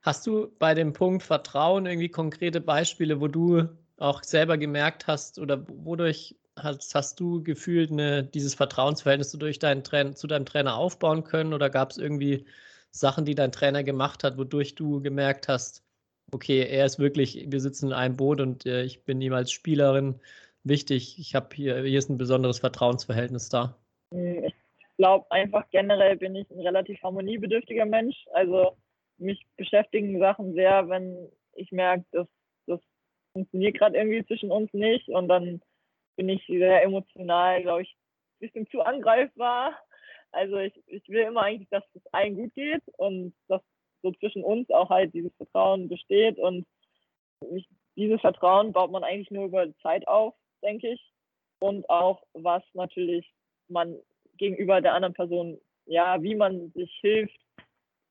Hast du bei dem Punkt Vertrauen irgendwie konkrete Beispiele, wo du auch selber gemerkt hast oder wodurch hast, hast du gefühlt eine, dieses Vertrauensverhältnis durch deinen Trainer, zu deinem Trainer aufbauen können oder gab es irgendwie Sachen, die dein Trainer gemacht hat, wodurch du gemerkt hast, okay, er ist wirklich, wir sitzen in einem Boot und äh, ich bin ihm als Spielerin wichtig. Ich habe hier, hier ist ein besonderes Vertrauensverhältnis da. Hm, ich glaube einfach generell bin ich ein relativ harmoniebedürftiger Mensch. Also mich beschäftigen Sachen sehr, wenn ich merke, dass das funktioniert gerade irgendwie zwischen uns nicht und dann bin ich sehr emotional, glaube ich, ein bisschen zu angreifbar. Also ich, ich will immer eigentlich, dass es allen gut geht und dass so zwischen uns auch halt dieses Vertrauen besteht und ich, dieses Vertrauen baut man eigentlich nur über Zeit auf, denke ich. Und auch, was natürlich man gegenüber der anderen Person, ja, wie man sich hilft,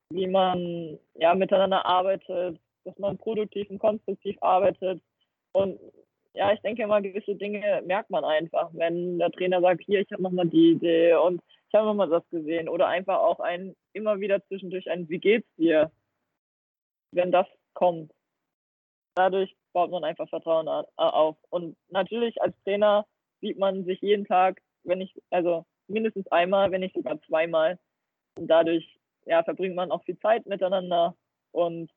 wie man ja miteinander arbeitet, dass man produktiv und konstruktiv arbeitet. Und ja, ich denke immer, gewisse Dinge merkt man einfach. Wenn der Trainer sagt, hier, ich habe nochmal die Idee und ich habe nochmal das gesehen. Oder einfach auch ein, immer wieder zwischendurch ein, wie geht's dir? Wenn das kommt. Dadurch baut man einfach Vertrauen auf. Und natürlich als Trainer sieht man sich jeden Tag, wenn ich, also mindestens einmal, wenn nicht sogar zweimal. Und dadurch, ja, verbringt man auch viel Zeit miteinander und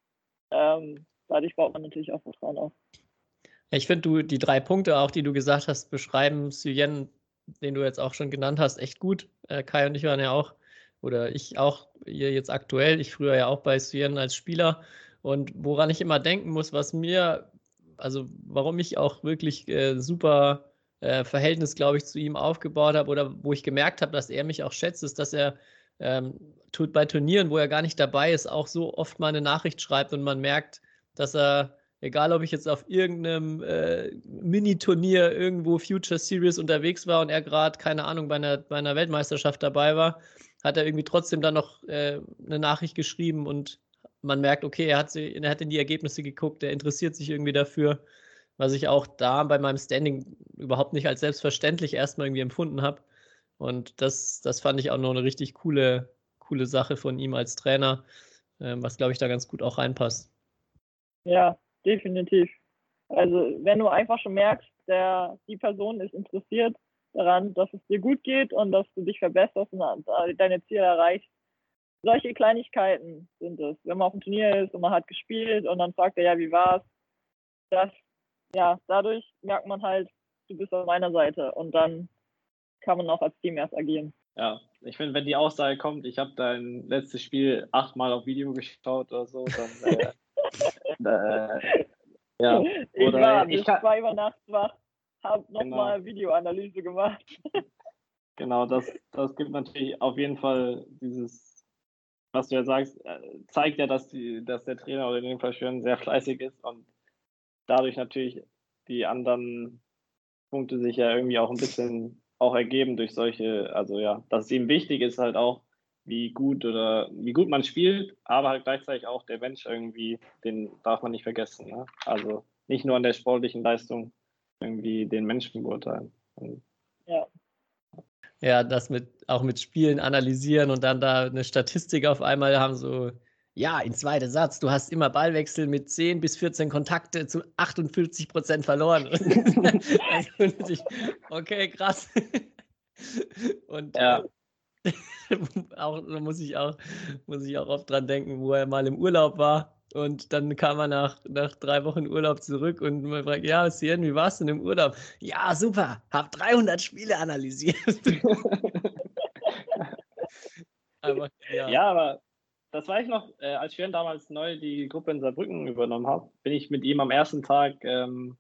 ähm, dadurch baut man natürlich auch Vertrauen auf. Ich finde, du die drei Punkte auch, die du gesagt hast, beschreiben Suyen, den du jetzt auch schon genannt hast, echt gut. Äh, Kai und ich waren ja auch, oder ich auch hier jetzt aktuell, ich früher ja auch bei Suyen als Spieler. Und woran ich immer denken muss, was mir, also warum ich auch wirklich äh, super äh, Verhältnis, glaube ich, zu ihm aufgebaut habe oder wo ich gemerkt habe, dass er mich auch schätzt, ist, dass er ähm, tut bei Turnieren, wo er gar nicht dabei ist, auch so oft mal eine Nachricht schreibt und man merkt, dass er, egal ob ich jetzt auf irgendeinem äh, Mini-Turnier irgendwo Future Series unterwegs war und er gerade, keine Ahnung, bei einer, bei einer Weltmeisterschaft dabei war, hat er irgendwie trotzdem dann noch äh, eine Nachricht geschrieben und man merkt, okay, er hat, sie, er hat in die Ergebnisse geguckt, er interessiert sich irgendwie dafür, was ich auch da bei meinem Standing überhaupt nicht als selbstverständlich erstmal irgendwie empfunden habe. Und das, das fand ich auch noch eine richtig coole, coole Sache von ihm als Trainer, äh, was glaube ich da ganz gut auch reinpasst. Ja, definitiv. Also wenn du einfach schon merkst, der, die Person ist interessiert daran, dass es dir gut geht und dass du dich verbesserst und deine Ziele erreichst. Solche Kleinigkeiten sind es. Wenn man auf dem Turnier ist und man hat gespielt und dann fragt er, ja, wie war's? Das, ja, dadurch merkt man halt, du bist auf meiner Seite und dann kann man auch als Team erst agieren. Ja, ich finde, wenn die Aussage kommt, ich habe dein letztes Spiel achtmal auf Video geschaut oder so, dann äh, äh, ja. Ich oder war bis zwei Uhr nachts wach, habe nochmal genau. Videoanalyse gemacht. genau, das, das gibt natürlich auf jeden Fall dieses, was du ja sagst, äh, zeigt ja, dass, die, dass der Trainer oder in dem Fall schön sehr fleißig ist und dadurch natürlich die anderen Punkte sich ja irgendwie auch ein bisschen auch ergeben durch solche, also ja, dass es ihm wichtig ist halt auch, wie gut oder wie gut man spielt, aber halt gleichzeitig auch der Mensch irgendwie, den darf man nicht vergessen. Ne? Also nicht nur an der sportlichen Leistung irgendwie den Menschen beurteilen. Ja. Ja, das mit auch mit Spielen analysieren und dann da eine Statistik auf einmal haben, so, ja, in zweiter Satz, du hast immer Ballwechsel mit 10 bis 14 Kontakte zu 48 Prozent verloren. also, okay, krass. Und ja. auch, da muss ich auch, muss ich auch oft dran denken, wo er mal im Urlaub war. Und dann kam er nach, nach drei Wochen Urlaub zurück und man fragt, ja, Sien, wie warst du denn im Urlaub? Ja, super, hab 300 Spiele analysiert. aber, ja. ja. aber das weiß ich noch, äh, als ich damals neu die Gruppe in Saarbrücken übernommen habe, bin ich mit ihm am ersten Tag ähm,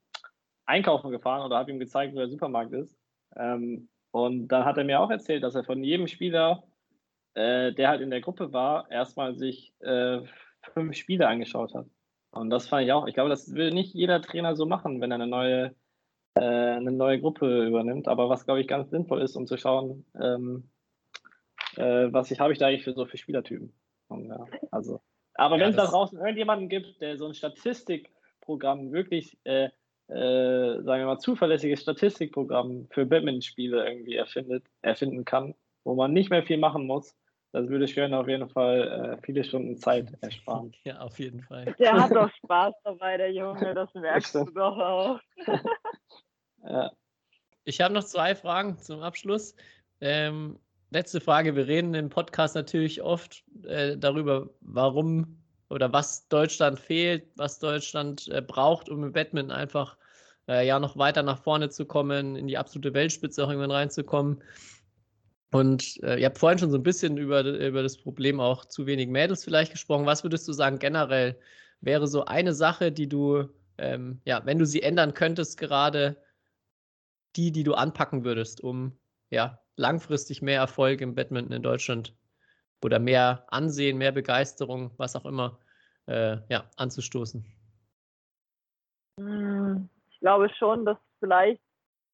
einkaufen gefahren oder habe ihm gezeigt, wo der Supermarkt ist. Ähm, und dann hat er mir auch erzählt, dass er von jedem Spieler, äh, der halt in der Gruppe war, erstmal sich äh, fünf Spiele angeschaut hat. Und das fand ich auch. Ich glaube, das will nicht jeder Trainer so machen, wenn er eine neue, äh, eine neue Gruppe übernimmt. Aber was, glaube ich, ganz sinnvoll ist, um zu schauen, ähm, äh, was ich habe ich da eigentlich für so für Spielertypen. Und, ja, also. Aber ja, wenn es da draußen irgendjemanden gibt, der so ein Statistikprogramm wirklich äh, äh, sagen wir mal, zuverlässiges Statistikprogramm für Badminton-Spiele irgendwie erfindet, erfinden kann, wo man nicht mehr viel machen muss, das würde Schön auf jeden Fall äh, viele Stunden Zeit ersparen. Ja, auf jeden Fall. Der hat doch Spaß dabei, der Junge, das merkst du doch auch. ja. Ich habe noch zwei Fragen zum Abschluss. Ähm, letzte Frage. Wir reden im Podcast natürlich oft äh, darüber, warum oder was Deutschland fehlt, was Deutschland äh, braucht, um im Badminton einfach äh, ja noch weiter nach vorne zu kommen, in die absolute Weltspitze auch irgendwann reinzukommen. Und äh, ihr habt vorhin schon so ein bisschen über, über das Problem auch zu wenig Mädels vielleicht gesprochen. Was würdest du sagen, generell wäre so eine Sache, die du, ähm, ja, wenn du sie ändern könntest, gerade die, die du anpacken würdest, um ja, langfristig mehr Erfolg im Badminton in Deutschland oder mehr Ansehen, mehr Begeisterung, was auch immer, äh, ja, anzustoßen? Hm, ich glaube schon, dass vielleicht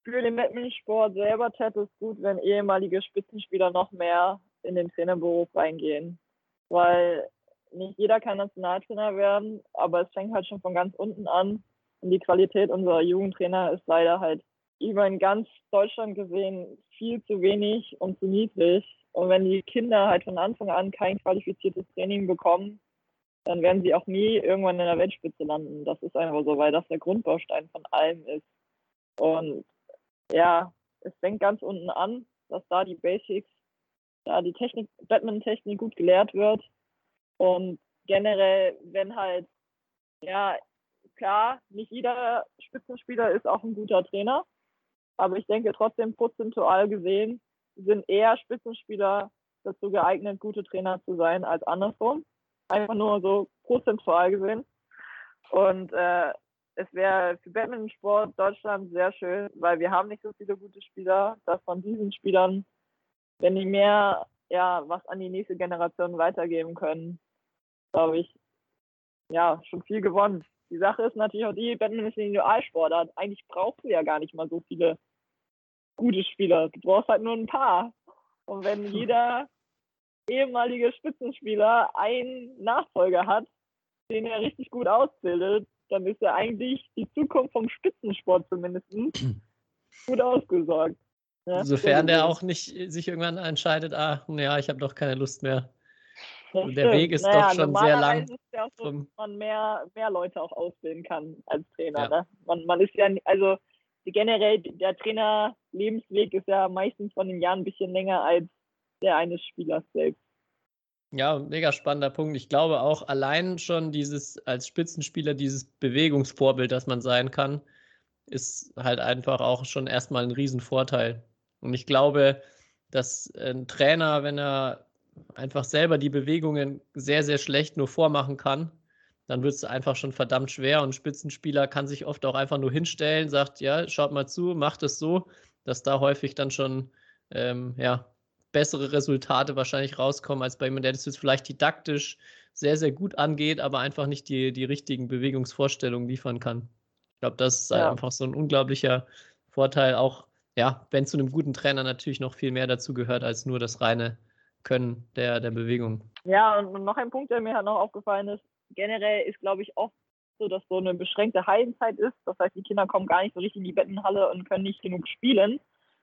für den Badmintonsport selber täte es gut, wenn ehemalige Spitzenspieler noch mehr in den Trainerberuf reingehen. Weil nicht jeder kann Nationaltrainer werden, aber es fängt halt schon von ganz unten an. Und die Qualität unserer Jugendtrainer ist leider halt über in ganz Deutschland gesehen viel zu wenig und zu niedrig. Und wenn die Kinder halt von Anfang an kein qualifiziertes Training bekommen, dann werden sie auch nie irgendwann in der Weltspitze landen. Das ist einfach so, weil das der Grundbaustein von allem ist. Und ja, es fängt ganz unten an, dass da die Basics, da die Technik, Badminton-Technik gut gelehrt wird. Und generell, wenn halt, ja, klar, nicht jeder Spitzenspieler ist auch ein guter Trainer. Aber ich denke trotzdem prozentual gesehen sind eher Spitzenspieler dazu geeignet, gute Trainer zu sein als andersrum. Einfach nur so prozentual gesehen. Und äh, es wäre für Badmintonsport Deutschland sehr schön, weil wir haben nicht so viele gute Spieler, dass von diesen Spielern, wenn die mehr ja, was an die nächste Generation weitergeben können, glaube ich, ja, schon viel gewonnen. Die Sache ist natürlich auch die, Badminton ist ein Individualsportart. Eigentlich brauchst du ja gar nicht mal so viele gute Spieler. Du brauchst halt nur ein paar. Und wenn hm. jeder ehemalige Spitzenspieler einen Nachfolger hat, den er richtig gut ausbildet, dann ist er eigentlich die Zukunft vom Spitzensport zumindest gut ausgesorgt. Ja, Sofern der auch nicht sich irgendwann entscheidet, ah, ja, ich habe doch keine Lust mehr. Der Weg ist naja, doch schon sehr lang. Ist ja auch so, dass man mehr, mehr Leute auch ausbilden kann als Trainer. Ja. Ne? Man, man ist ja, also generell, der Trainer-Lebensweg ist ja meistens von den Jahren ein bisschen länger als der eines Spielers selbst. Ja, mega spannender Punkt. Ich glaube auch allein schon dieses als Spitzenspieler, dieses Bewegungsvorbild, das man sein kann, ist halt einfach auch schon erstmal ein Riesenvorteil. Und ich glaube, dass ein Trainer, wenn er einfach selber die Bewegungen sehr, sehr schlecht nur vormachen kann, dann wird es einfach schon verdammt schwer. Und ein Spitzenspieler kann sich oft auch einfach nur hinstellen, sagt, ja, schaut mal zu, macht es so, dass da häufig dann schon ähm, ja, bessere Resultate wahrscheinlich rauskommen, als bei jemandem, der das jetzt vielleicht didaktisch sehr, sehr gut angeht, aber einfach nicht die, die richtigen Bewegungsvorstellungen liefern kann. Ich glaube, das ist ja. einfach so ein unglaublicher Vorteil, auch ja, wenn zu einem guten Trainer natürlich noch viel mehr dazu gehört als nur das reine Können der, der Bewegung. Ja, und noch ein Punkt, der mir halt noch aufgefallen ist, generell ist, glaube ich, oft so, dass so eine beschränkte Hallenzeit ist. Das heißt, die Kinder kommen gar nicht so richtig in die Bettenhalle und können nicht genug spielen.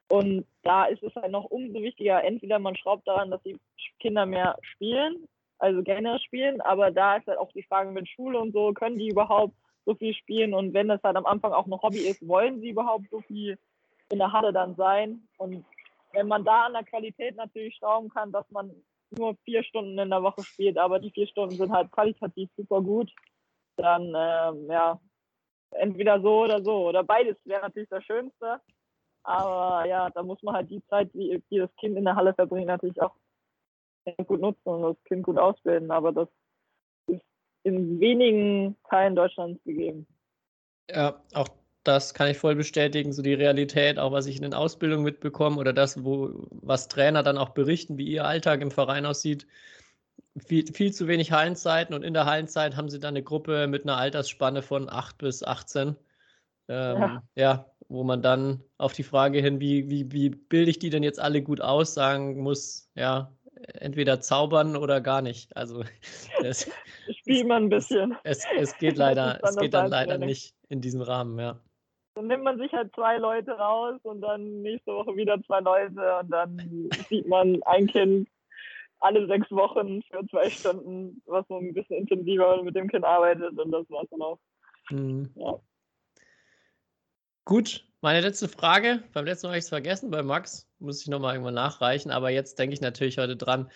Und da ist es halt noch umso wichtiger, entweder man schraubt daran, dass die Kinder mehr spielen, also gerne spielen, aber da ist halt auch die Frage mit Schule und so, können die überhaupt so viel spielen und wenn das halt am Anfang auch ein Hobby ist, wollen sie überhaupt so viel in der Halle dann sein? Und wenn man da an der Qualität natürlich schrauben kann, dass man nur vier Stunden in der Woche spielt, aber die vier Stunden sind halt qualitativ super gut, dann ähm, ja, entweder so oder so. Oder beides wäre natürlich das Schönste. Aber ja, da muss man halt die Zeit, die, die das Kind in der Halle verbringt, natürlich auch gut nutzen und das Kind gut ausbilden. Aber das ist in wenigen Teilen Deutschlands gegeben. Ja, auch das kann ich voll bestätigen, so die Realität, auch was ich in den Ausbildungen mitbekomme oder das, wo, was Trainer dann auch berichten, wie ihr Alltag im Verein aussieht. Viel, viel zu wenig Hallenzeiten und in der Hallenzeit haben sie dann eine Gruppe mit einer Altersspanne von 8 bis 18. Ähm, ja. ja. wo man dann auf die Frage hin, wie, wie, wie bilde ich die denn jetzt alle gut aus, sagen muss, ja, entweder zaubern oder gar nicht. Also es, spielt man ein bisschen. Es, es geht leider, es geht dann leider nicht in diesem Rahmen, ja. Dann nimmt man sich halt zwei Leute raus und dann nächste Woche wieder zwei Leute und dann sieht man ein Kind alle sechs Wochen für zwei Stunden, was man ein bisschen intensiver mit dem Kind arbeitet und das war's dann auch. Mhm. Ja. Gut, meine letzte Frage. Beim letzten Mal habe ich es vergessen, bei Max muss ich nochmal irgendwann nachreichen, aber jetzt denke ich natürlich heute dran.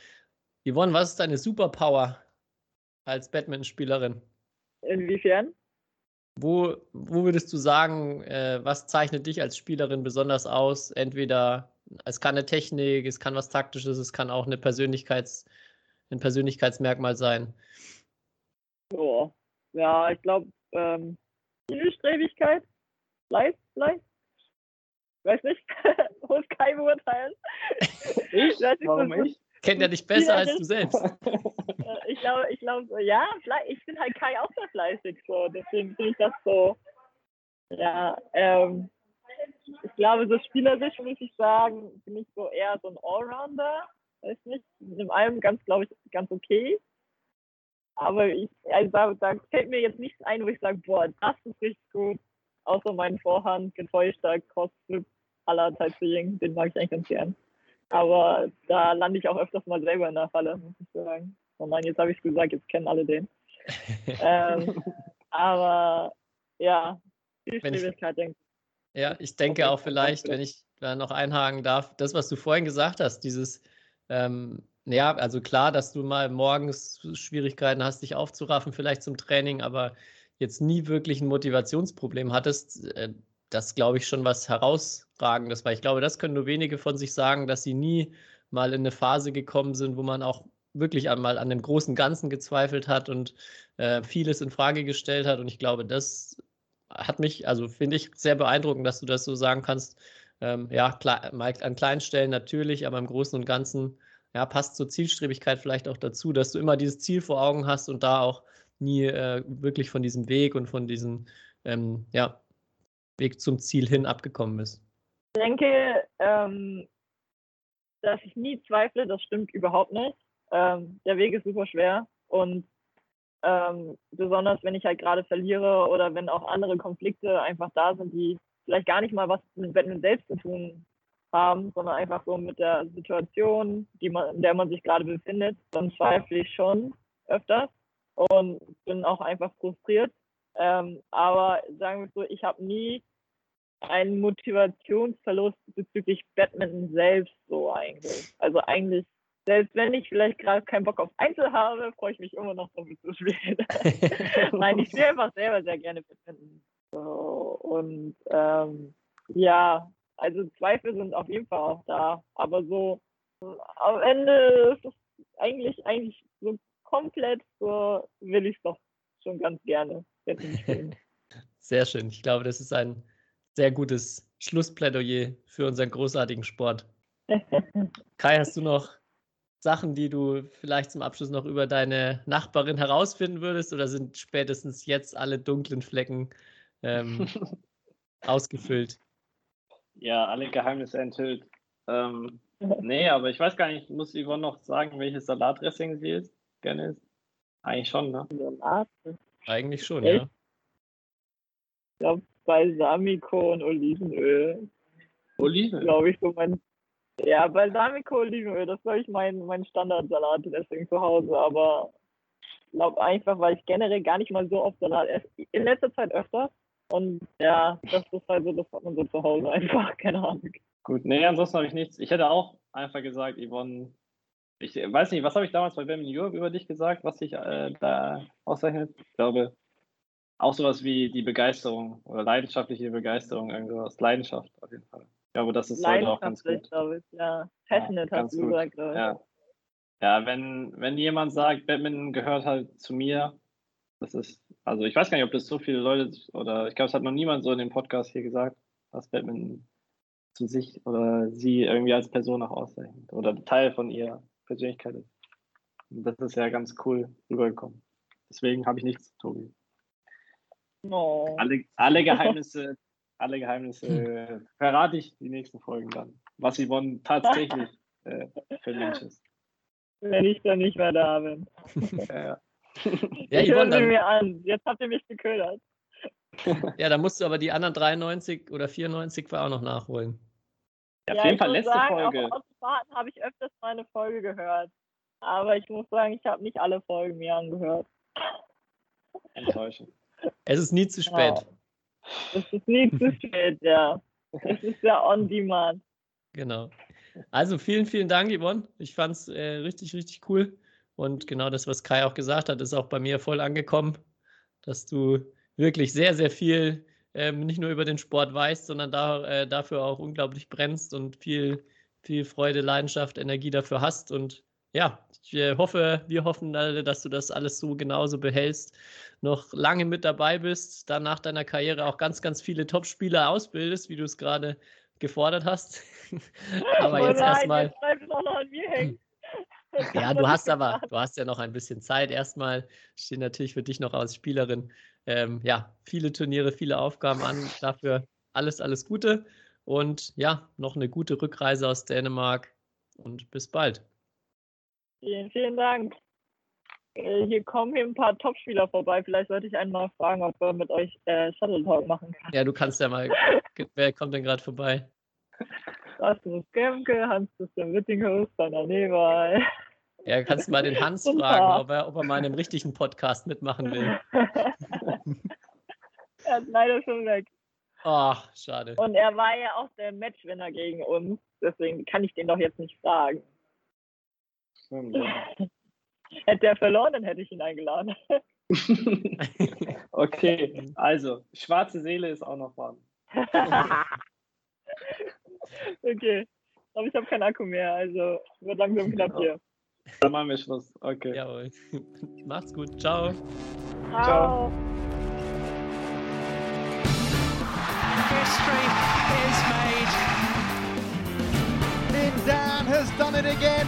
Yvonne, was ist deine Superpower als Badminton-Spielerin? Inwiefern? Wo, wo würdest du sagen, äh, was zeichnet dich als Spielerin besonders aus? Entweder es kann eine Technik, es kann was Taktisches, es kann auch eine Persönlichkeits, ein Persönlichkeitsmerkmal sein. Oh, ja, ich glaube, ähm, Zielstrebigkeit, Fleiß vielleicht. Weiß nicht, muss kein beurteilen. Ich? Warum ich? Kennt er dich besser als du selbst. Ich glaube, ich glaube, ja, ich bin halt Kai auch sehr fleißig, so. Deswegen finde ich das so. Ja, ähm, ich glaube, so spielerisch muss ich sagen, bin ich so eher so ein Allrounder. Weiß nicht, in allem ganz, glaube ich, ganz okay. Aber ich, also da, da fällt mir jetzt nichts ein, wo ich sage, boah, das ist richtig gut. Außer meinen Vorhand, getäuschter Crossflip aller Taiping, den mag ich eigentlich ganz gern. Aber da lande ich auch öfters mal selber in der Falle, muss ich sagen. Oh nein, jetzt habe ich es gesagt, jetzt kennen alle den. ähm, aber ja, viel Wenn ich- Schwierigkeit, denke ich. Ja, ich denke auch vielleicht, wenn ich da noch einhaken darf, das, was du vorhin gesagt hast, dieses, ähm, ja, also klar, dass du mal morgens Schwierigkeiten hast, dich aufzuraffen, vielleicht zum Training, aber jetzt nie wirklich ein Motivationsproblem hattest, äh, das glaube ich schon was herausragendes, weil ich glaube, das können nur wenige von sich sagen, dass sie nie mal in eine Phase gekommen sind, wo man auch wirklich einmal an dem großen Ganzen gezweifelt hat und äh, vieles in Frage gestellt hat. Und ich glaube, das hat mich, also finde ich sehr beeindruckend, dass du das so sagen kannst. Ähm, ja, klar, an kleinen Stellen natürlich, aber im Großen und Ganzen ja, passt zur Zielstrebigkeit vielleicht auch dazu, dass du immer dieses Ziel vor Augen hast und da auch nie äh, wirklich von diesem Weg und von diesem ähm, ja, Weg zum Ziel hin abgekommen bist. Ich denke, ähm, dass ich nie zweifle, das stimmt überhaupt nicht. Ähm, der Weg ist super schwer und ähm, besonders wenn ich halt gerade verliere oder wenn auch andere Konflikte einfach da sind, die vielleicht gar nicht mal was mit Batman selbst zu tun haben, sondern einfach so mit der Situation, man, in der man sich gerade befindet, dann zweifle ich schon öfters und bin auch einfach frustriert. Ähm, aber sagen wir so, ich habe nie einen Motivationsverlust bezüglich Badminton selbst so eigentlich. Also eigentlich, selbst wenn ich vielleicht gerade keinen Bock auf Einzel habe, freue ich mich immer noch damit zu spielen. Nein, ich spiele einfach selber sehr gerne Badminton. So, und ähm, ja, also Zweifel sind auf jeden Fall auch da. Aber so am Ende ist es eigentlich, eigentlich so komplett so will ich es doch schon ganz gerne. Sehr schön. Ich glaube, das ist ein sehr gutes Schlussplädoyer für unseren großartigen Sport. Kai, hast du noch Sachen, die du vielleicht zum Abschluss noch über deine Nachbarin herausfinden würdest oder sind spätestens jetzt alle dunklen Flecken ähm, ausgefüllt? Ja, alle Geheimnisse enthüllt. Ähm, nee, aber ich weiß gar nicht, muss Yvonne noch sagen, welches Salatdressing sie ist? Gerne ist? Eigentlich schon, ne? Eigentlich schon, Echt? ja. Ich glaube, Balsamico und Olivenöl, Oliven. glaube ich, so mein. Ja, Balsamico, Olivenöl, das glaube ich mein, mein Standardsalat deswegen zu Hause, aber ich glaube einfach, weil ich generell gar nicht mal so oft Salat esse. In letzter Zeit öfter. Und ja, das ist halt so, das hat man so zu Hause einfach, keine Ahnung. Gut, nee, ansonsten habe ich nichts. Ich hätte auch einfach gesagt, Yvonne, ich weiß nicht, was habe ich damals bei Batman Europe über dich gesagt, was dich äh, da auszeichnet? Ich glaube, auch sowas wie die Begeisterung oder leidenschaftliche Begeisterung, irgendwas. Leidenschaft auf jeden Fall. Ich glaube, das ist heute auch ganz gut. glaube ich, ja. Passionate ganz hast du gesagt, glaube ich. Ja. Ja, wenn, wenn jemand sagt, Batman gehört halt zu mir, das ist, also ich weiß gar nicht, ob das so viele Leute oder ich glaube, es hat noch niemand so in dem Podcast hier gesagt, dass Batman zu sich oder sie irgendwie als Person auch auszeichnet oder Teil von ihrer Persönlichkeit ist. Und das ist ja ganz cool rübergekommen. Deswegen habe ich nichts, Tobi. Oh. Alle, alle Geheimnisse, alle Geheimnisse äh, verrate ich die nächsten Folgen dann. Was Yvonne tatsächlich äh, für ein Mensch ist. Wenn ich dann nicht mehr da bin. Ja, ja. Ja, ich Yvonne, höre sie dann, mir an. Jetzt habt ihr mich geködert. ja, dann musst du aber die anderen 93 oder 94 war auch noch nachholen. Ja, auf jeden ich Fall letzte sagen, Folge. Auf Autofahrten habe ich öfters mal eine Folge gehört. Aber ich muss sagen, ich habe nicht alle Folgen mir angehört. Enttäuschend. Es ist nie zu spät. Es ist nie zu spät, ja. Es ist ja on demand. Genau. Also vielen, vielen Dank, Yvonne. Ich fand es äh, richtig, richtig cool. Und genau das, was Kai auch gesagt hat, ist auch bei mir voll angekommen, dass du wirklich sehr, sehr viel ähm, nicht nur über den Sport weißt, sondern da, äh, dafür auch unglaublich brennst und viel, viel Freude, Leidenschaft, Energie dafür hast. Und ja, ich äh, hoffe, wir hoffen alle, dass du das alles so genauso behältst, noch lange mit dabei bist, dann nach deiner Karriere auch ganz, ganz viele Top-Spieler ausbildest, wie du es gerade gefordert hast. aber Oh jetzt erstmal. Ja, du hast aber, du hast ja noch ein bisschen Zeit. Erstmal stehen natürlich für dich noch als Spielerin ähm, ja, viele Turniere, viele Aufgaben an. Dafür alles, alles Gute und ja, noch eine gute Rückreise aus Dänemark und bis bald. Vielen, vielen Dank. Äh, Hier kommen hier ein paar Topspieler vorbei. Vielleicht sollte ich einen mal fragen, ob er mit euch äh, Shuttle Talk machen kann. Ja, du kannst ja mal. Wer kommt denn gerade vorbei? Rasmus Gemke, Hans-Christian Wittinghaus, Rainer Newey. Ja, kannst mal den Hans fragen, ob er, ob er mal in einem richtigen Podcast mitmachen will. er ist leider schon weg. Ach, schade. Und er war ja auch der Matchwinner gegen uns. Deswegen kann ich den doch jetzt nicht fragen. Hätte er verloren, dann hätte ich ihn eingeladen. okay, also, schwarze Seele ist auch noch dran. okay. Aber ich habe keinen Akku mehr, also wird langsam knapp hier. Dann machen wir Schluss. Okay. Jawohl. Macht's gut. Ciao. Ciao. History is made. Lin Dan has done it again.